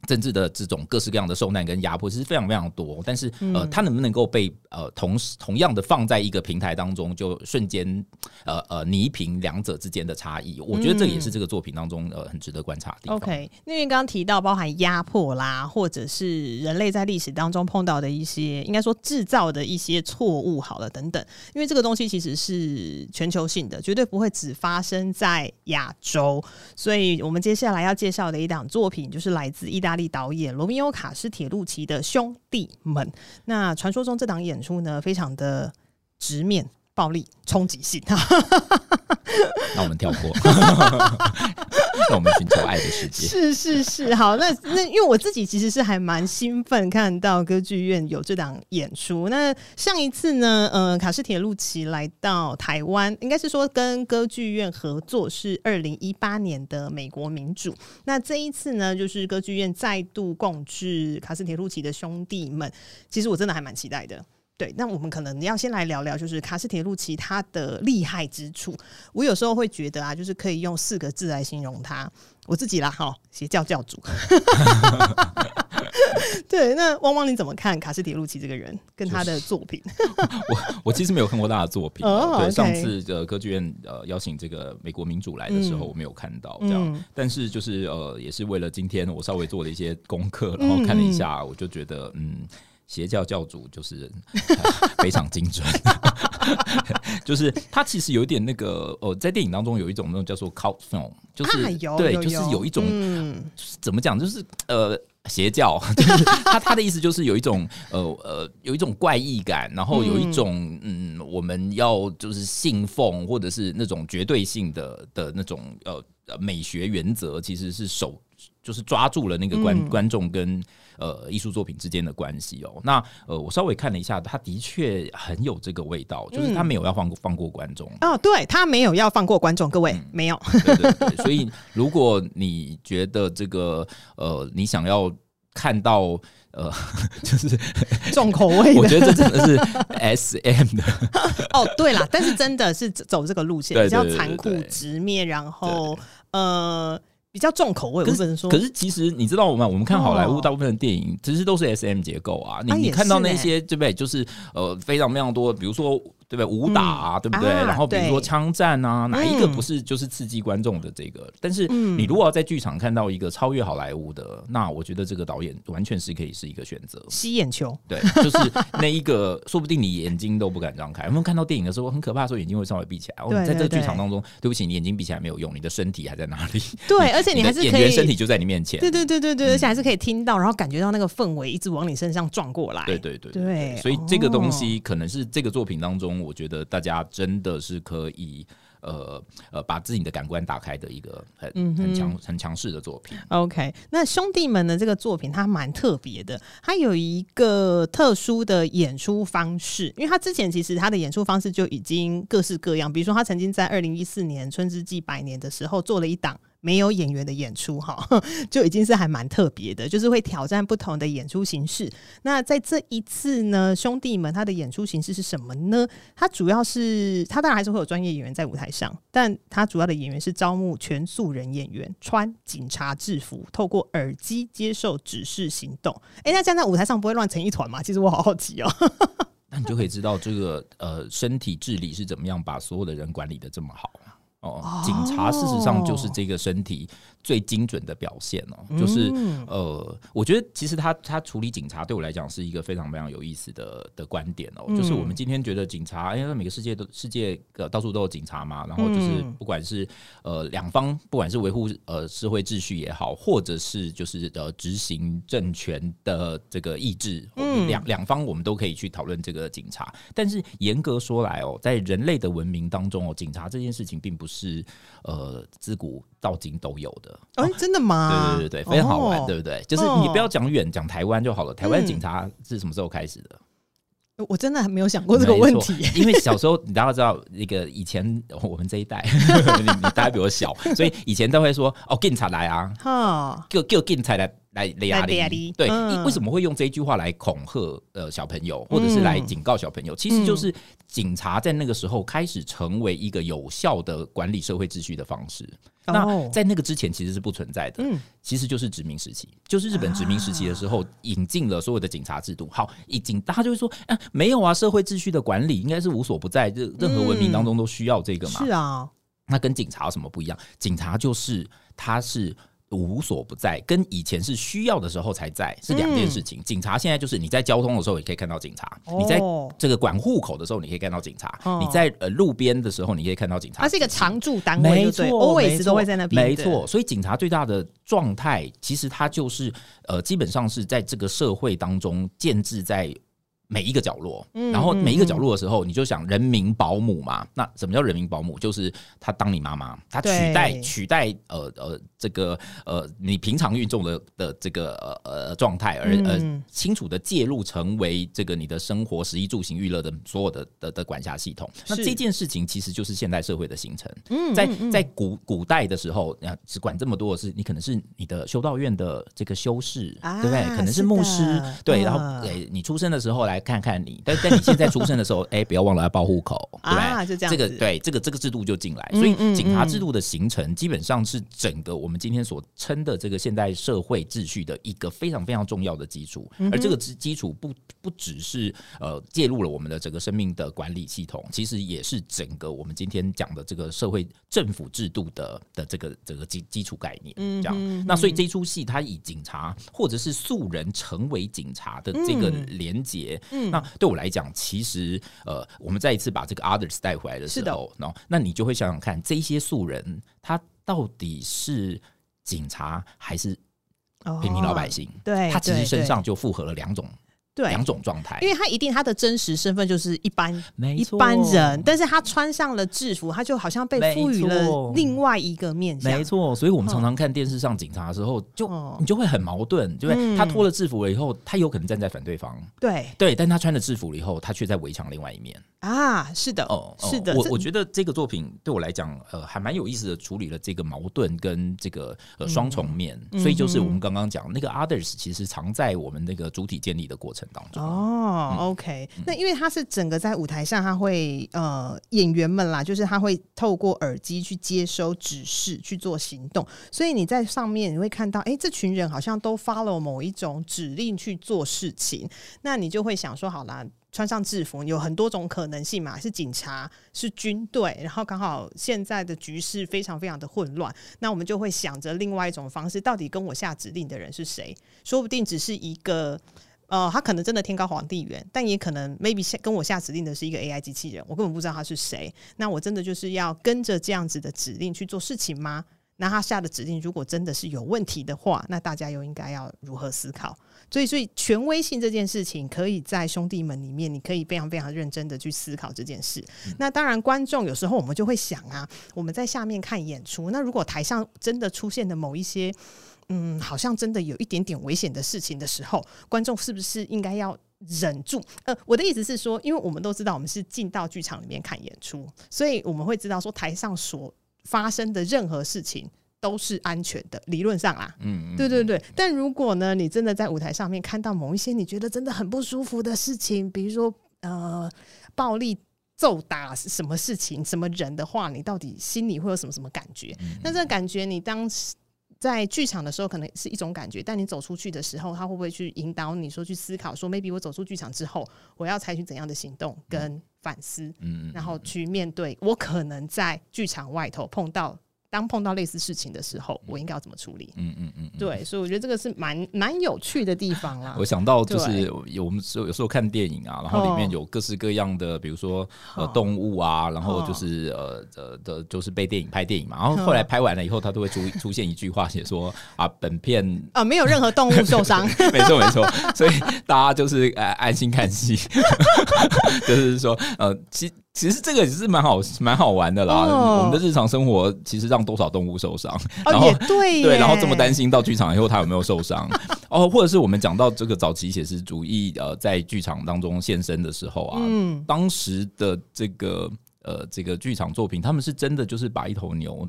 Speaker 2: 政治的这种各式各样的受难跟压迫，其实非常非常多。但是，呃，它能不能够被呃同时同样的放在一个平台当中，就瞬间呃呃弥平两者之间的差异？我觉得这也是这个作品当中呃很值得观察的地方。
Speaker 1: OK，因为刚刚提到包含压迫啦，或者是人类在历史当中碰到的一些，应该说制造的一些错误，好了等等。因为这个东西其实是全球性的，绝对不会只发生在亚洲。所以我们接下来要介绍的一档作品，就是来自意大大利导演罗密欧·卡斯铁路奇的兄弟们。那传说中这档演出呢，非常的直面暴力冲击性。*laughs*
Speaker 2: 那我们跳过。*laughs* 那我们寻求爱的世界。
Speaker 1: 是是是，好，那那因为我自己其实是还蛮兴奋看到歌剧院有这档演出。那上一次呢，呃，卡斯铁路奇来到台湾，应该是说跟歌剧院合作，是二零一八年的美国民主。那这一次呢，就是歌剧院再度共治卡斯铁路奇的兄弟们。其实我真的还蛮期待的。对，那我们可能要先来聊聊，就是卡斯铁路其他的厉害之处。我有时候会觉得啊，就是可以用四个字来形容他。我自己啦，哈，邪教教主。*laughs* 对，那汪汪你怎么看卡斯铁路奇这个人跟他的作品？*laughs* 就是、
Speaker 2: 我我其实没有看过他的作品。Oh, 对.上次的歌剧院呃邀请这个美国民主来的时候，我没有看到这样。嗯、但是就是呃，也是为了今天，我稍微做了一些功课，然后看了一下，我就觉得嗯。邪教教主就是 *laughs* 非常精准，*laughs* 就是他其实有一点那个呃，在电影当中有一种那种叫做 cult film，就是对，就是有一种怎么讲，就是呃邪教，*laughs* 就是他他的意思就是有一种呃呃有一种怪异感，然后有一种嗯我们要就是信奉或者是那种绝对性的的那种呃美学原则，其实是守就是抓住了那个观观众跟。呃，艺术作品之间的关系哦，那呃，我稍微看了一下，他的确很有这个味道，就是他没有要放过放过观众。
Speaker 1: 哦，对他没有要放过观众，各位、嗯、没有，
Speaker 2: 对对对，所以如果你觉得这个呃，你想要看到呃，*laughs* 就是 *laughs*
Speaker 1: 重口味，*laughs*
Speaker 2: 我觉得这真的是 S M 的。
Speaker 1: 哦，对啦，但是真的是走这个路线，比较残酷直面，然后呃。比较重口味，可是说，
Speaker 2: 可是其实你知道，我们我们看好莱坞大部分的电影，其实都是 SM 结构啊。你你看到那些对不对？就是呃，非常非常多，比如说。对不对？武打啊，对不对？然后比如说枪战啊，哪一个不是就是刺激观众的这个？但是你如果要在剧场看到一个超越好莱坞的，那我觉得这个导演完全是可以是一个选择，
Speaker 1: 吸眼球。
Speaker 2: 对，就是那一个，*laughs* 说不定你眼睛都不敢张开。我们看到电影的时候很可怕的时候，眼睛会稍微闭起来。我们在这个剧场当中，对不起，你眼睛闭起来没有用，你的身体还在哪里？*laughs*
Speaker 1: 对，*laughs* 而且你还是演员，
Speaker 2: 身体就在你面前。
Speaker 1: 对对对对对，而且还是可以听到，然后感觉到那个氛围一直往你身上撞过来。
Speaker 2: 对对对对，所以这个东西可能是这个作品当中，我觉得大家。真的是可以，呃呃，把自己的感官打开的一个很很强很强势的作品。
Speaker 1: OK，那兄弟们的这个作品，它蛮特别的，它有一个特殊的演出方式，因为他之前其实他的演出方式就已经各式各样，比如说他曾经在二零一四年春之祭百年的时候做了一档。没有演员的演出，哈，*laughs* 就已经是还蛮特别的，就是会挑战不同的演出形式。那在这一次呢，兄弟们他的演出形式是什么呢？他主要是他当然还是会有专业演员在舞台上，但他主要的演员是招募全素人演员，穿警察制服，透过耳机接受指示行动。哎，那这样在舞台上不会乱成一团吗？其实我好好奇哦。*laughs*
Speaker 2: 那你就可以知道这个呃身体治理是怎么样把所有的人管理得这么好。哦，警察事实上就是这个身体最精准的表现哦，就是呃，我觉得其实他他处理警察对我来讲是一个非常非常有意思的的观点哦，就是我们今天觉得警察，哎呀，每个世界都世界呃到处都有警察嘛，然后就是不管是呃两方，不管是维护呃社会秩序也好，或者是就是呃执行政权的这个意志，两两方我们都可以去讨论这个警察，但是严格说来哦，在人类的文明当中哦，警察这件事情并不。是呃，自古到今都有的。
Speaker 1: 哎、欸，真的吗？
Speaker 2: 对对对对，非常好玩，哦、对不对？就是你不要讲远，讲台湾就好了。台湾警察是什么时候开始的？
Speaker 1: 嗯、我真的还没有想过这个问题。
Speaker 2: 因为小时候你大家知道，那个以前我们这一代，*laughs* 你你大家比我小，所以以前都会说哦，警察来啊，哈，叫叫警察来。来雷压力，对，为什么会用这句话来恐吓呃小朋友，或者是来警告小朋友？其实就是警察在那个时候开始成为一个有效的管理社会秩序的方式。那在那个之前其实是不存在的，其实就是殖民时期，就是日本殖民时期的时候引进了所有的警察制度。好，一警大家就会说，啊，没有啊，社会秩序的管理应该是无所不在，任任何文明当中都需要这个嘛。是啊，那跟警察有什么不一样？警察就是他是。无所不在，跟以前是需要的时候才在，是两件事情。嗯、警察现在就是你在交通的时候，也可以看到警察；哦、你在这个管户口的时候，你可以看到警察；哦、你在呃路边的时候，你可以看到警察。它
Speaker 1: 是一个常驻单位，没错，always 都会在那边。
Speaker 2: 没错，所以警察最大的状态，其实它就是呃，基本上是在这个社会当中建制在。每一个角落，然后每一个角落的时候，你就想人民保姆嘛？那什么叫人民保姆？就是他当你妈妈，他取代取代呃呃这个呃你平常运动的的这个呃呃状态，而呃清楚的介入成为这个你的生活食衣住行娱乐的所有的的的管辖系统。那这件事情其实就是现代社会的形成。在在古古代的时候，只管这么多的事，你可能是你的修道院的这个修士，对不对？可能是牧师，对，然后诶你出生的时候来。看看你，但 *laughs* 但你现在出生的时候，哎、欸，不要忘了要报户口，对不对？啊、就这样，这个对，这个这个制度就进来，所以警察制度的形成，基本上是整个我们今天所称的这个现代社会秩序的一个非常非常重要的基础。而这个基基础不不只是呃介入了我们的整个生命的管理系统，其实也是整个我们今天讲的这个社会政府制度的的这个这个基基础概念。这样，那所以这出戏它以警察或者是素人成为警察的这个连结。嗯，那对我来讲，其实呃，我们再一次把这个 others 带回来的时候，是的哦，那你就会想想看，这些素人他到底是警察还是平民老百姓？哦、对，他其实身上就复合了两种。对，两种状态，
Speaker 1: 因为他一定他的真实身份就是一般一般人，但是他穿上了制服，他就好像被赋予了另外一个面相。
Speaker 2: 没错，所以我们常常看电视上警察的时候，就、哦、你就会很矛盾，对不对？他脱了制服了以后，他有可能站在反对方，对。对，但他穿了制服了以后，他却在围墙另外一面。
Speaker 1: 啊，是的，哦，是的，
Speaker 2: 我我觉得这个作品对我来讲，呃，还蛮有意思的，处理了这个矛盾跟这个呃双重面，所以就是我们刚刚讲那个 others，其实藏在我们那个主体建立的过程当中。
Speaker 1: 哦，OK，那因为他是整个在舞台上，他会呃演员们啦，就是他会透过耳机去接收指示去做行动，所以你在上面你会看到，哎，这群人好像都 follow 某一种指令去做事情，那你就会想说，好啦。穿上制服有很多种可能性嘛，是警察，是军队，然后刚好现在的局势非常非常的混乱，那我们就会想着另外一种方式，到底跟我下指令的人是谁？说不定只是一个，呃，他可能真的天高皇帝远，但也可能 maybe 下跟我下指令的是一个 AI 机器人，我根本不知道他是谁。那我真的就是要跟着这样子的指令去做事情吗？那他下的指令如果真的是有问题的话，那大家又应该要如何思考？所以，所以权威性这件事情，可以在兄弟们里面，你可以非常非常认真的去思考这件事。嗯、那当然，观众有时候我们就会想啊，我们在下面看演出，那如果台上真的出现的某一些，嗯，好像真的有一点点危险的事情的时候，观众是不是应该要忍住？呃，我的意思是说，因为我们都知道我们是进到剧场里面看演出，所以我们会知道说台上所发生的任何事情。都是安全的，理论上啊，嗯，嗯，对对对。但如果呢，你真的在舞台上面看到某一些你觉得真的很不舒服的事情，比如说呃，暴力揍打是什么事情、什么人的话，你到底心里会有什么什么感觉？嗯嗯，那这个感觉，你当时在剧场的时候可能是一种感觉，但你走出去的时候，他会不会去引导你说去思考说，maybe 我走出剧场之后，我要采取怎样的行动跟反思，嗯，然后去面对我可能在剧场外头碰到。当碰到类似事情的时候，我应该要怎么处理？嗯嗯嗯，对，所以我觉得这个是蛮蛮有趣的地方啦。*laughs*
Speaker 2: 我想到就是有我们有时候看电影啊，然后里面有各式各样的，比如说呃动物啊，然后就是呃呃的，就是被电影拍电影嘛，然后后来拍完了以后，他都会出出现一句话，写说啊，本片
Speaker 1: 啊没有任何动物受伤，*laughs*
Speaker 2: 没错没错，所以大家就是呃安心看戏，*laughs* 就是说呃其。其实这个也是蛮好蛮好玩的啦。哦、我们的日常生活其实让多少动物受伤，然后、*laughs* 哦、
Speaker 1: 对
Speaker 2: 对，然后这么担心到剧场以后它有没有受伤哦，或者是我们讲到这个早期写实主义呃在剧场当中现身的时候啊，嗯、当时的这个呃这个剧场作品，他们是真的就是把一头牛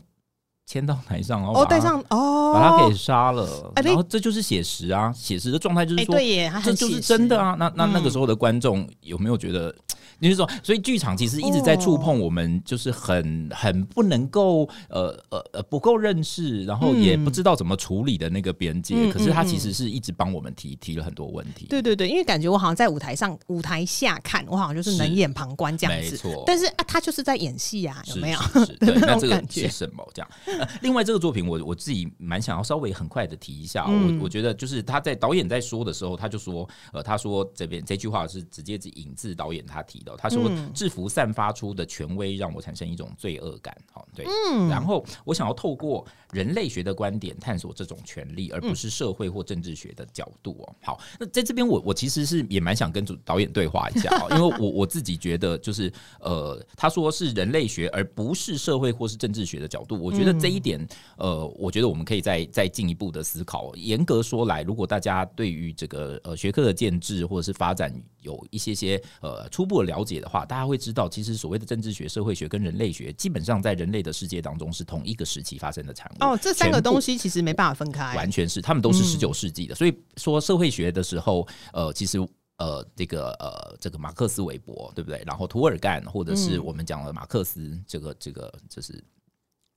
Speaker 2: 牵到台上，然后
Speaker 1: 哦带上哦
Speaker 2: 把它给杀了，然后这就是写实啊，写实的状态就是说，
Speaker 1: 对耶，
Speaker 2: 这就是真的啊。那那那个时候的观众有没有觉得？你是说，所以剧场其实一直在触碰我们，就是很很不能够呃呃呃不够认识，然后也不知道怎么处理的那个边界。嗯、可是他其实是一直帮我们提提了很多问题。
Speaker 1: 对对对，因为感觉我好像在舞台上、舞台下看，我好像就是冷眼旁观这样子。没错，但是啊，他就是在演戏啊，有没有？
Speaker 2: 是是是 *laughs* 对，那这个是什么？这样、呃。另外，这个作品我我自己蛮想要稍微很快的提一下。嗯、我我觉得就是他在导演在说的时候，他就说呃，他说这边这句话是直接引自导演他提的。他说。嗯制服散发出的权威让我产生一种罪恶感，好，对，嗯，然后我想要透过人类学的观点探索这种权利，而不是社会或政治学的角度哦。好，那在这边我我其实是也蛮想跟主导演对话一下啊，*laughs* 因为我我自己觉得就是呃，他说是人类学而不是社会或是政治学的角度，我觉得这一点呃，我觉得我们可以再再进一步的思考。严格说来，如果大家对于这个呃学科的建制或者是发展有一些些呃初步的了解的话，大家会。知道，其实所谓的政治学、社会学跟人类学，基本上在人类的世界当中是同一个时期发生的产物。
Speaker 1: 哦，这三个东西其实没办法分开，
Speaker 2: 完全是，他们都是十九世纪的。嗯、所以说社会学的时候，呃，其实呃，这个呃，这个马克思韦伯，对不对？然后涂尔干，或者是我们讲的马克思，嗯、这个这个就是。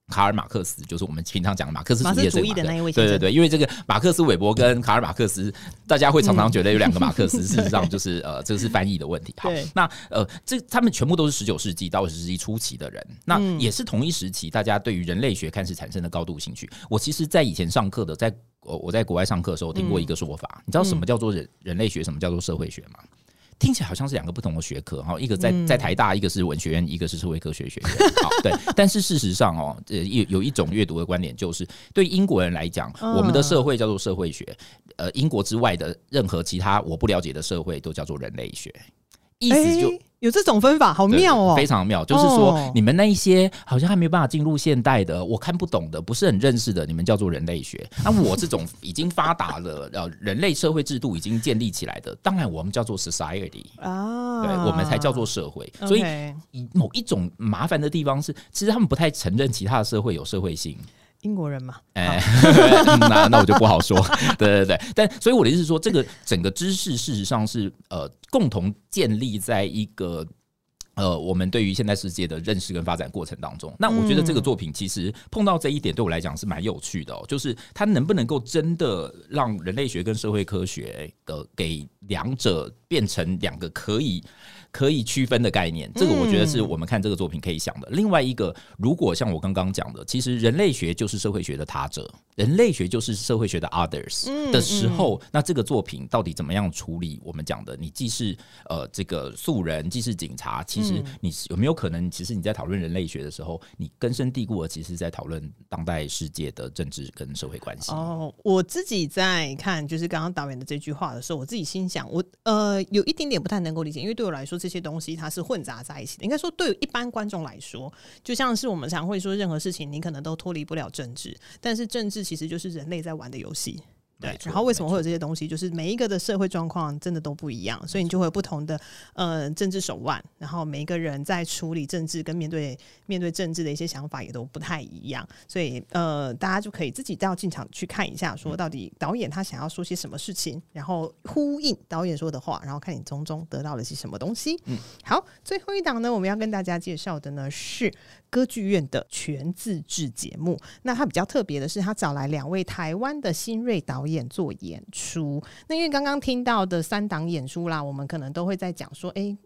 Speaker 2: 卡尔马克思就是我们平常讲的马克思主义，的那一位。对对对，因为这个马克思韦伯跟卡尔马克思，大家会常常觉得有两个马克思，事实上 *laughs* 就是呃，这个是翻译的问题。好，那呃，这他们全部都是十九世纪到二十世纪初期的人，那也是同一时期，大家对于人类学开始产生的高度兴趣。我其实，在以前上课的，在我我在国外上课的时候，听过一个说法，你知道什么叫做人人类学，什么叫做社会学吗？听起来好像是两个不同的学科哈，一个在在台大，一个是文学院，一个是社会科学学院。*laughs* 好，对，但是事实上哦，呃，有有一种阅读的观点，就是对英国人来讲，我们的社会叫做社会学，呃，英国之外的任何其他我不了解的社会都叫做人类学。意思就、欸、
Speaker 1: 有这种分法，好妙哦，
Speaker 2: 非常妙。就是说，你们那一些好像还没有办法进入现代的，我看不懂的，不是很认识的，你们叫做人类学。那我这种已经发达了，呃，人类社会制度已经建立起来的，当然我们叫做 society 啊，对，我们才叫做社会。所以，某一种麻烦的地方是，其实他们不太承认其他的社会有社会性。
Speaker 1: 英国人嘛，
Speaker 2: 哎，*laughs* 那那我就不好说。*laughs* 对对对，但所以我的意思是说，这个整个知识事实上是呃共同建立在一个呃我们对于现代世界的认识跟发展过程当中。那我觉得这个作品其实碰到这一点，对我来讲是蛮有趣的哦，就是它能不能够真的让人类学跟社会科学的给两者变成两个可以。可以区分的概念，这个我觉得是我们看这个作品可以想的。嗯、另外一个，如果像我刚刚讲的，其实人类学就是社会学的他者，人类学就是社会学的 others 的时候，那这个作品到底怎么样处理？我们讲的，你既是呃这个素人，既是警察，其实你有没有可能，其实你在讨论人类学的时候，你根深蒂固的其实在讨论当代世界的政治跟社会关系。
Speaker 1: 哦，我自己在看就是刚刚导演的这句话的时候，我自己心想，我呃有一点点不太能够理解，因为对我来说。这些东西它是混杂在一起的。应该说，对一般观众来说，就像是我们常会说，任何事情你可能都脱离不了政治，但是政治其实就是人类在玩的游戏。对，然后为什么会有这些东西？就是每一个的社会状况真的都不一样，所以你就会有不同的呃政治手腕，然后每一个人在处理政治跟面对面对政治的一些想法也都不太一样，所以呃大家就可以自己到进场去看一下，说到底导演他想要说些什么事情，然后呼应导演说的话，然后看你从中得到了些什么东西。嗯，好，最后一档呢，我们要跟大家介绍的呢是。歌剧院的全自制节目，那它比较特别的是，他找来两位台湾的新锐导演演做演出。那因为刚刚听到的三档演出啦，我们可能都会在讲说，哎、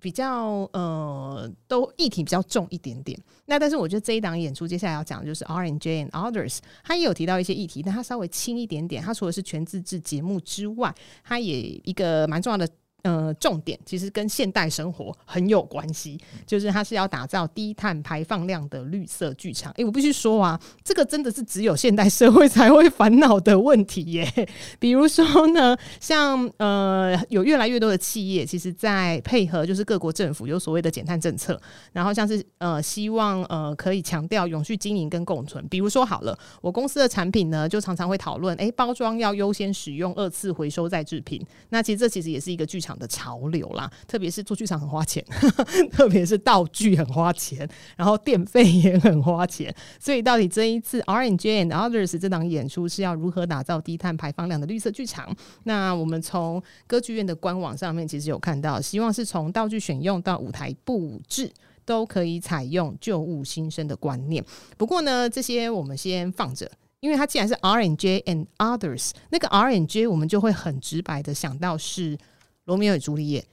Speaker 1: 比较呃，都议题比较重一点点。那但是我觉得这一档演出接下来要讲的就是 R and J and Others，他也有提到一些议题，但他稍微轻一点点。他除了是全自制节目之外，他也一个蛮重要的。呃，重点其实跟现代生活很有关系，就是它是要打造低碳排放量的绿色剧场。诶、欸，我必须说啊，这个真的是只有现代社会才会烦恼的问题耶。比如说呢，像呃，有越来越多的企业，其实在配合就是各国政府有所谓的减碳政策，然后像是呃，希望呃可以强调永续经营跟共存。比如说好了，我公司的产品呢，就常常会讨论，诶、欸，包装要优先使用二次回收再制品。那其实这其实也是一个剧场的潮流啦，特别是做剧场很花钱，*laughs* 特别是道具很花钱，然后电费也很花钱。所以到底这一次 R N J and Others 这档演出是要如何打造低碳排放量的绿色剧场？那我们从歌剧院的官网上面其实有看到，希望是从道具选用到舞台布置都可以采用旧物新生的观念。不过呢，这些我们先放着，因为它既然是 R N J and Others，那个 R N J 我们就会很直白的想到是。罗密欧与朱丽叶，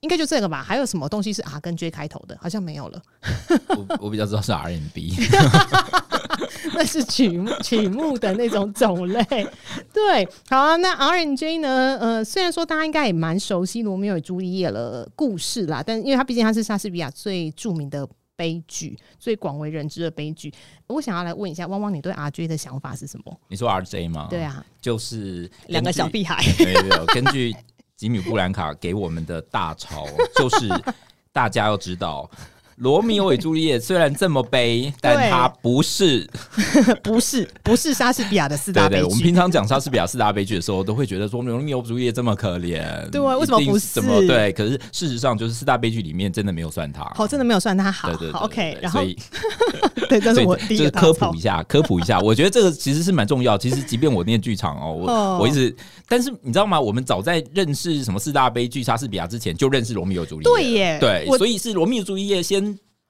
Speaker 1: 应该就这个吧？还有什么东西是 R 跟 J 开头的？好像没有了。
Speaker 2: 我我比较知道是 R&B，*laughs*
Speaker 1: 那是曲目曲目的那种种类。对，好啊。那 R N J 呢？呃，虽然说大家应该也蛮熟悉罗密欧与朱丽叶的故事啦，但因为它毕竟它是莎士比亚最著名的悲剧，最广为人知的悲剧。我想要来问一下汪汪，你对 R+J 的想法是什么？
Speaker 2: 你说 RJ 吗？
Speaker 1: 对啊，
Speaker 2: 就是
Speaker 1: 两个小屁孩。*laughs*
Speaker 2: 没有，根据。吉米布兰卡给我们的大潮就是，大家要知道，《罗密欧与朱丽叶》虽然这么悲，但它不是，*laughs*
Speaker 1: 不是，不是莎士比亚的四大悲
Speaker 2: 剧。对，对，我们平常讲莎士比亚四大悲剧的时候，都会觉得说《罗密欧与朱丽叶》这么可怜，
Speaker 1: 对，为什么不是？
Speaker 2: 对？可是事实上，就是四大悲剧里面真的没有算他，
Speaker 1: 好，真的没有算他好。
Speaker 2: 对对，对，对，对
Speaker 1: ，OK。然后，
Speaker 2: 所以 *laughs*
Speaker 1: 对，这是我第一
Speaker 2: 就是科普一下，*laughs* 科普一下。我觉得这个其实是蛮重要。其实，即便我念剧场哦，我我一直。但是你知道吗？我们早在认识什么四大悲剧莎士比亚之前，就认识罗密欧朱丽叶。对
Speaker 1: 耶，
Speaker 2: 对，所以是罗密欧朱丽叶先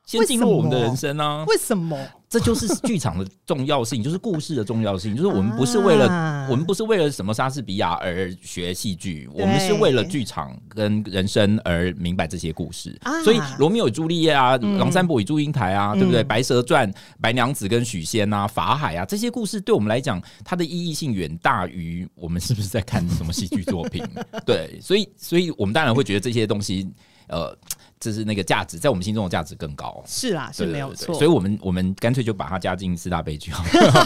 Speaker 2: 先进入我们的人生呢？
Speaker 1: 为什么？
Speaker 2: 这就是 *laughs* 剧场的重要性，就是故事的重要性。就是我们不是为了、啊、我们不是为了什么莎士比亚而学戏剧，我们是为了剧场跟人生而明白这些故事。啊、所以《罗密欧与朱丽叶》啊，嗯《梁山伯与祝英台》啊，对不对？嗯《白蛇传》、白娘子跟许仙啊，《法海》啊，这些故事对我们来讲，它的意义性远大于我们是不是在看什么戏剧作品。*laughs* 对，所以，所以我们当然会觉得这些东西，呃。就是那个价值，在我们心中的价值更高。
Speaker 1: 是啦，是没有错。
Speaker 2: 所以我们我们干脆就把它加进四大悲剧，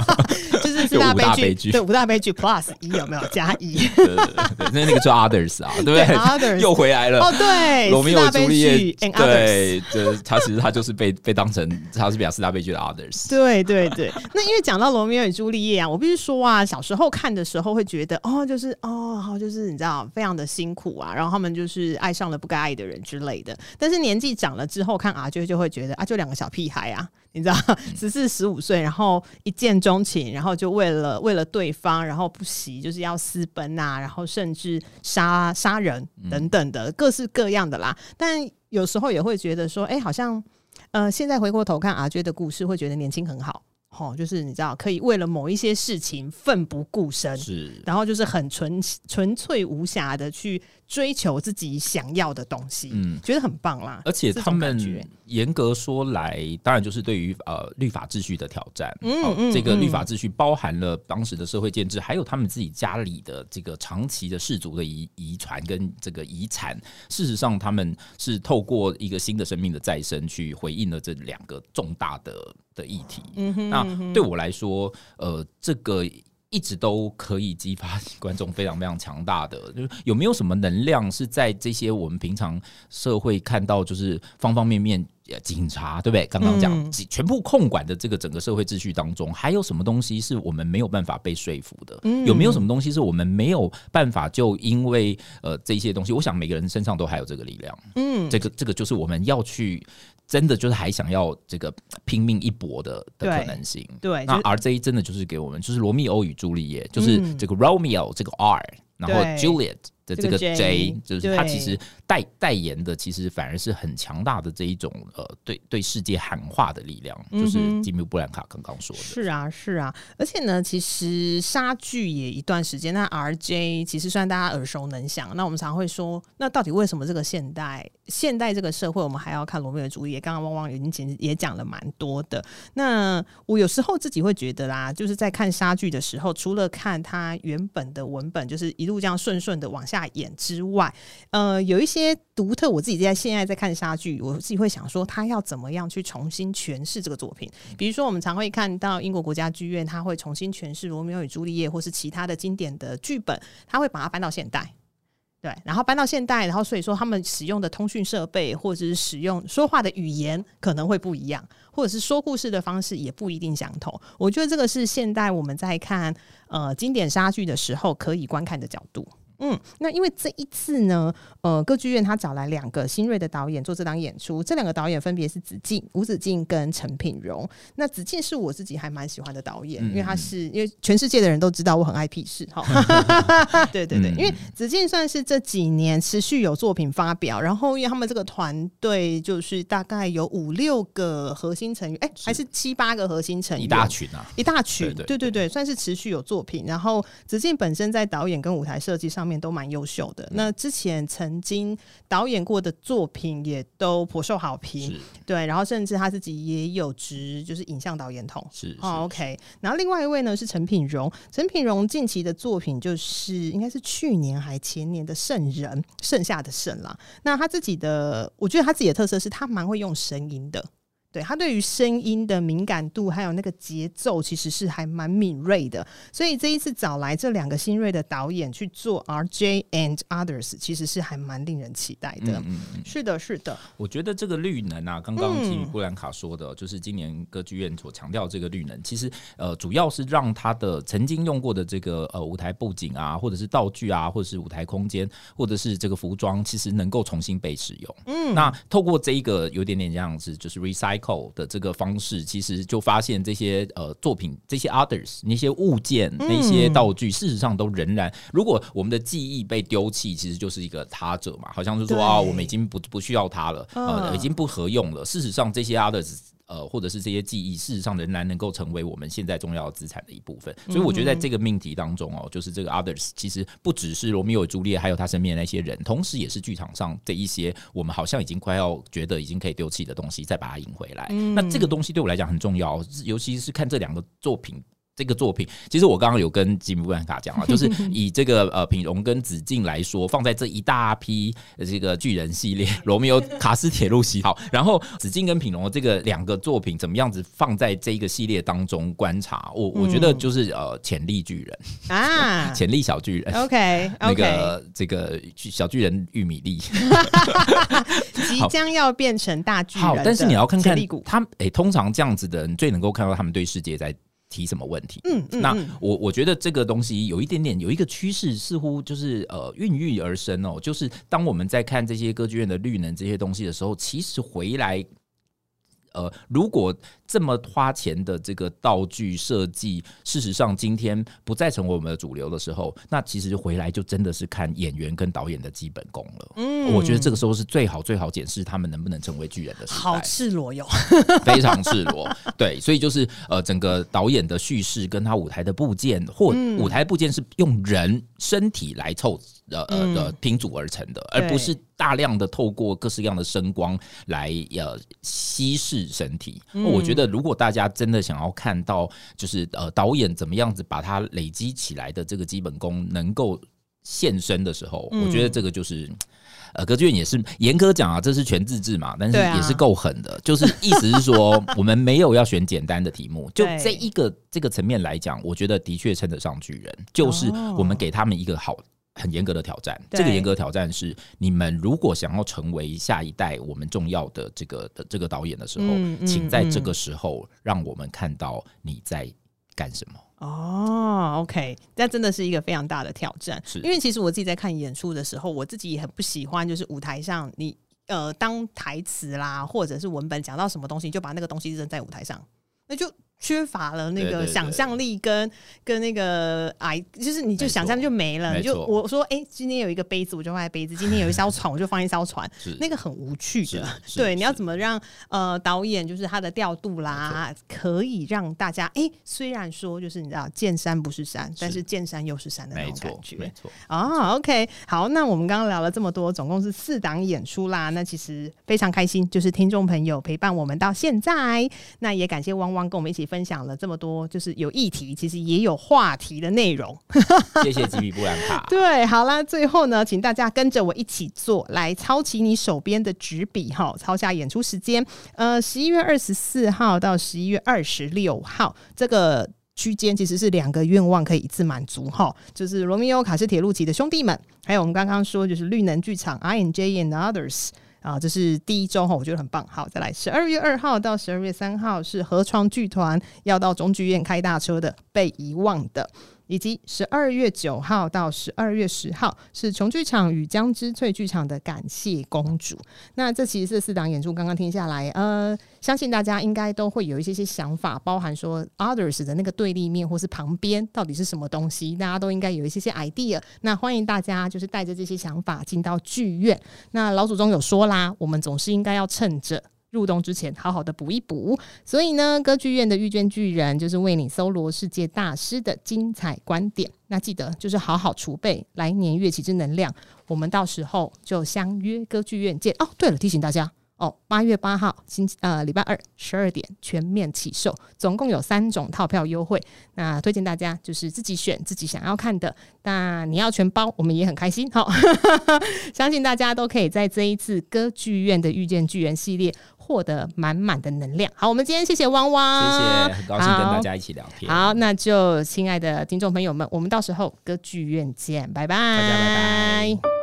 Speaker 2: *laughs*
Speaker 1: 就是四大悲剧，*laughs* 对五大悲剧 plus 一有没有加一？
Speaker 2: 对对对，那那个叫 others 啊，对不对？others 又回来了。
Speaker 1: 哦，对，
Speaker 2: 罗密欧朱丽叶，对对，他其实他就是被被当成莎士比亚四大悲剧的 others。
Speaker 1: 对对对，那因为讲到罗密欧与朱丽叶啊，我必须说啊，小时候看的时候会觉得哦，就是哦，好，就是你知道，非常的辛苦啊，然后他们就是爱上了不该爱的人之类的，但。但是年纪长了之后看阿娟就会觉得啊，就两个小屁孩啊，你知道，*laughs* 十四十五岁，然后一见钟情，然后就为了为了对方，然后不惜就是要私奔啊，然后甚至杀杀人等等的各式各样的啦。但有时候也会觉得说，哎、欸，好像呃，现在回过头看阿娟的故事，会觉得年轻很好。哦，就是你知道，可以为了某一些事情奋不顾身，是，然后就是很纯纯粹无瑕的去追求自己想要的东西，嗯，觉得很棒啦。
Speaker 2: 而且他们严格说来，当然就是对于呃律法秩序的挑战，嗯，哦、嗯，这个律法秩序包含了当时的社会建制，还有他们自己家里的这个长期的氏族的遗遗传跟这个遗产。事实上，他们是透过一个新的生命的再生，去回应了这两个重大的。的议题，嗯哼那对我来说，呃，这个一直都可以激发观众非常非常强大的，*laughs* 就是有没有什么能量是在这些我们平常社会看到，就是方方面面警察，对不对？刚刚讲、
Speaker 1: 嗯、
Speaker 2: 全部控管的这个整个社会秩序当中，还有什么东西是我们没有办法被说服的？
Speaker 1: 嗯、
Speaker 2: 有没有什么东西是我们没有办法就因为呃这些东西？我想每个人身上都还有这个力量。嗯，这个这个就是我们要去真的就是还想要这个拼命一搏的的可能性。
Speaker 1: 对，
Speaker 2: 那 RJ 真的就是给我们，就是罗密欧与朱丽叶，就是这个 Romeo 这个 R，然后 Juliet。的这个 J，, 就是他其实代代言的，其实反而是很强大的这一种呃，对对世界喊话的力量，嗯、就是吉米布兰卡刚刚说的。
Speaker 1: 是啊，是啊，而且呢，其实莎剧也一段时间，那 RJ 其实算大家耳熟能详。那我们常会说，那到底为什么这个现代现代这个社会，我们还要看罗密欧朱丽叶？刚刚汪汪已经其实也讲了蛮多的。那我有时候自己会觉得啦，就是在看莎剧的时候，除了看它原本的文本，就是一路这样顺顺的往下。大眼之外，呃，有一些独特。我自己在现在在看莎剧，我自己会想说，他要怎么样去重新诠释这个作品？比如说，我们常会看到英国国家剧院，他会重新诠释《罗密欧与朱丽叶》或是其他的经典的剧本，他会把它搬到现代。对，然后搬到现代，然后所以说他们使用的通讯设备或者是使用说话的语言可能会不一样，或者是说故事的方式也不一定相同。我觉得这个是现代我们在看呃经典莎剧的时候可以观看的角度。嗯，那因为这一次呢，呃，歌剧院他找来两个新锐的导演做这档演出，这两个导演分别是子敬、吴子敬跟陈品荣。那子敬是我自己还蛮喜欢的导演，嗯、因为他是因为全世界的人都知道我很爱屁事哈。*laughs* 对对对，嗯、因为子敬算是这几年持续有作品发表，然后因为他们这个团队就是大概有五六个核心成员，哎、欸，还是七八个核心成员，
Speaker 2: 一大群啊，
Speaker 1: 一大群，
Speaker 2: 对对，
Speaker 1: 对对对，算是持续有作品。然后子敬本身在导演跟舞台设计上面都蛮优秀的。那之前曾经导演过的作品也都颇受好评，对。然后甚至他自己也有职就是影像导演筒，
Speaker 2: 是
Speaker 1: 哦。OK。然后另外一位呢是陈品荣，陈品荣近期的作品就是应该是去年还前年的《圣人》，剩下的圣啦。那他自己的，我觉得他自己的特色是他蛮会用声音的。对，他对于声音的敏感度，还有那个节奏，其实是还蛮敏锐的。所以这一次找来这两个新锐的导演去做 RJ and Others，其实是还蛮令人期待的。嗯嗯，是的，是的。
Speaker 2: 我觉得这个绿能啊，刚刚听布兰卡说的，就是今年歌剧院所强调这个绿能，其实呃，主要是让他的曾经用过的这个呃舞台布景啊，或者是道具啊，或者是舞台空间，或者是这个服装，其实能够重新被使用。嗯，那透过这一个有点点这样子，就是 recycle。的这个方式，其实就发现这些呃作品，这些 others 那些物件、那些道具，事实上都仍然，如果我们的记忆被丢弃，其实就是一个他者嘛，好像是说啊，我们已经不不需要它了，呃，已经不合用了。事实上，这些 others。呃，或者是这些记忆，事实上仍然能够成为我们现在重要资产的一部分。所以我觉得在这个命题当中哦，就是这个 others 其实不只是罗密欧与朱丽叶，还有他身边的那些人，同时也是剧场上这一些我们好像已经快要觉得已经可以丢弃的东西，再把它赢回来。那这个东西对我来讲很重要，尤其是看这两个作品。这个作品，其实我刚刚有跟吉姆布兰卡讲了，*laughs* 就是以这个呃品荣跟子敬来说，放在这一大批这个巨人系列，*laughs* 罗密欧卡斯铁路系好，然后子敬跟品荣这个两个作品怎么样子放在这一个系列当中观察，我我觉得就是呃潜力巨人啊，*laughs* 潜力小巨人
Speaker 1: ，OK，
Speaker 2: 那个这个小巨人玉米粒，
Speaker 1: 即将要变成大巨人，
Speaker 2: 好，但是你要看看他，哎，通常这样子的人最能够看到他们对世界在。提什么问题？嗯，嗯，那我我觉得这个东西有一点点有一个趋势，似乎就是呃孕育而生哦。就是当我们在看这些歌剧院的绿能这些东西的时候，其实回来，呃，如果。这么花钱的这个道具设计，事实上今天不再成为我们的主流的时候，那其实回来就真的是看演员跟导演的基本功了。嗯，我觉得这个时候是最好最好检视他们能不能成为巨人的时代。
Speaker 1: 好赤裸哟，
Speaker 2: 非常赤裸。对，所以就是呃，整个导演的叙事跟他舞台的部件，或舞台部件是用人身体来凑呃呃的拼组而成的，而不是大量的透过各式各样的声光来呃稀释身体。我觉得。如果大家真的想要看到，就是呃导演怎么样子把它累积起来的这个基本功能够现身的时候，我觉得这个就是呃歌剧院也是严格讲啊，这是全自制嘛，但是也是够狠的。*laughs* 就是意思是说，我们没有要选简单的题目，就这一个这个层面来讲，我觉得的确称得上巨人，就是我们给他们一个好。很严格的挑
Speaker 1: 战。
Speaker 2: 这个严格的挑战是，你们如果想要成为下一代我们重要的这个的这个导演的时候，
Speaker 1: 嗯嗯、
Speaker 2: 请在这个时候让我们看到你在干什么。
Speaker 1: 哦，OK，那真的是一个非常大的挑战。
Speaker 2: 是
Speaker 1: 因为其实我自己在看演出的时候，我自己也很不喜欢，就是舞台上你呃当台词啦，或者是文本讲到什么东西，就把那个东西扔在舞台上，那就。缺乏了那个想象力跟跟那个哎，就是你就想象就没了。你就我说，哎，今天有一个杯子，我就放在杯子；*laughs* 今天有一艘船，我就放一艘船。那个很无趣的。*laughs* 对，你要怎么让呃导演就是他的调度啦，可以让大家哎，虽然说就是你知道见山不是山，但是见山又是山的那种感觉。
Speaker 2: 没错。
Speaker 1: 哦，OK，好，那我们刚刚聊了这么多，总共是四档演出啦。那其实非常开心，就是听众朋友陪伴我们到现在。那也感谢汪汪跟我们一起。分享了这么多，就是有议题，其实也有话题的内容。*laughs*
Speaker 2: 谢谢吉米布兰卡。
Speaker 1: 对，好啦，最后呢，请大家跟着我一起做，来抄起你手边的纸笔哈，抄下演出时间。呃，十一月二十四号到十一月二十六号这个区间，其实是两个愿望可以一次满足哈，就是罗密欧卡斯铁路旗的兄弟们，还有我们刚刚说就是绿能剧场 I N J and Others。啊，这是第一周哈，我觉得很棒。好，再来十二月二号到十二月三号是河床剧团要到中剧院开大车的《被遗忘的》。以及十二月九号到十二月十号是琼剧场与江之翠剧场的感谢公主。那这其实是四档演出，刚刚听下来，呃，相信大家应该都会有一些些想法，包含说 others 的那个对立面或是旁边到底是什么东西，大家都应该有一些些 idea。那欢迎大家就是带着这些想法进到剧院。那老祖宗有说啦，我们总是应该要趁着。入冬之前，好好的补一补。所以呢，歌剧院的遇见巨人就是为你搜罗世界大师的精彩观点。那记得就是好好储备来年乐器之能量。我们到时候就相约歌剧院见哦。对了，提醒大家。哦，八月八号星呃礼拜二十二点全面起售，总共有三种套票优惠。那推荐大家就是自己选自己想要看的。那你要全包，我们也很开心。好，相信大家都可以在这一次歌剧院的遇见巨人系列获得满满的能量。好，我们今天谢谢汪汪，
Speaker 2: 谢谢，很高兴跟大家一起聊天。
Speaker 1: 好，那就亲爱的听众朋友们，我们到时候歌剧院见，拜拜，
Speaker 2: 大家拜拜。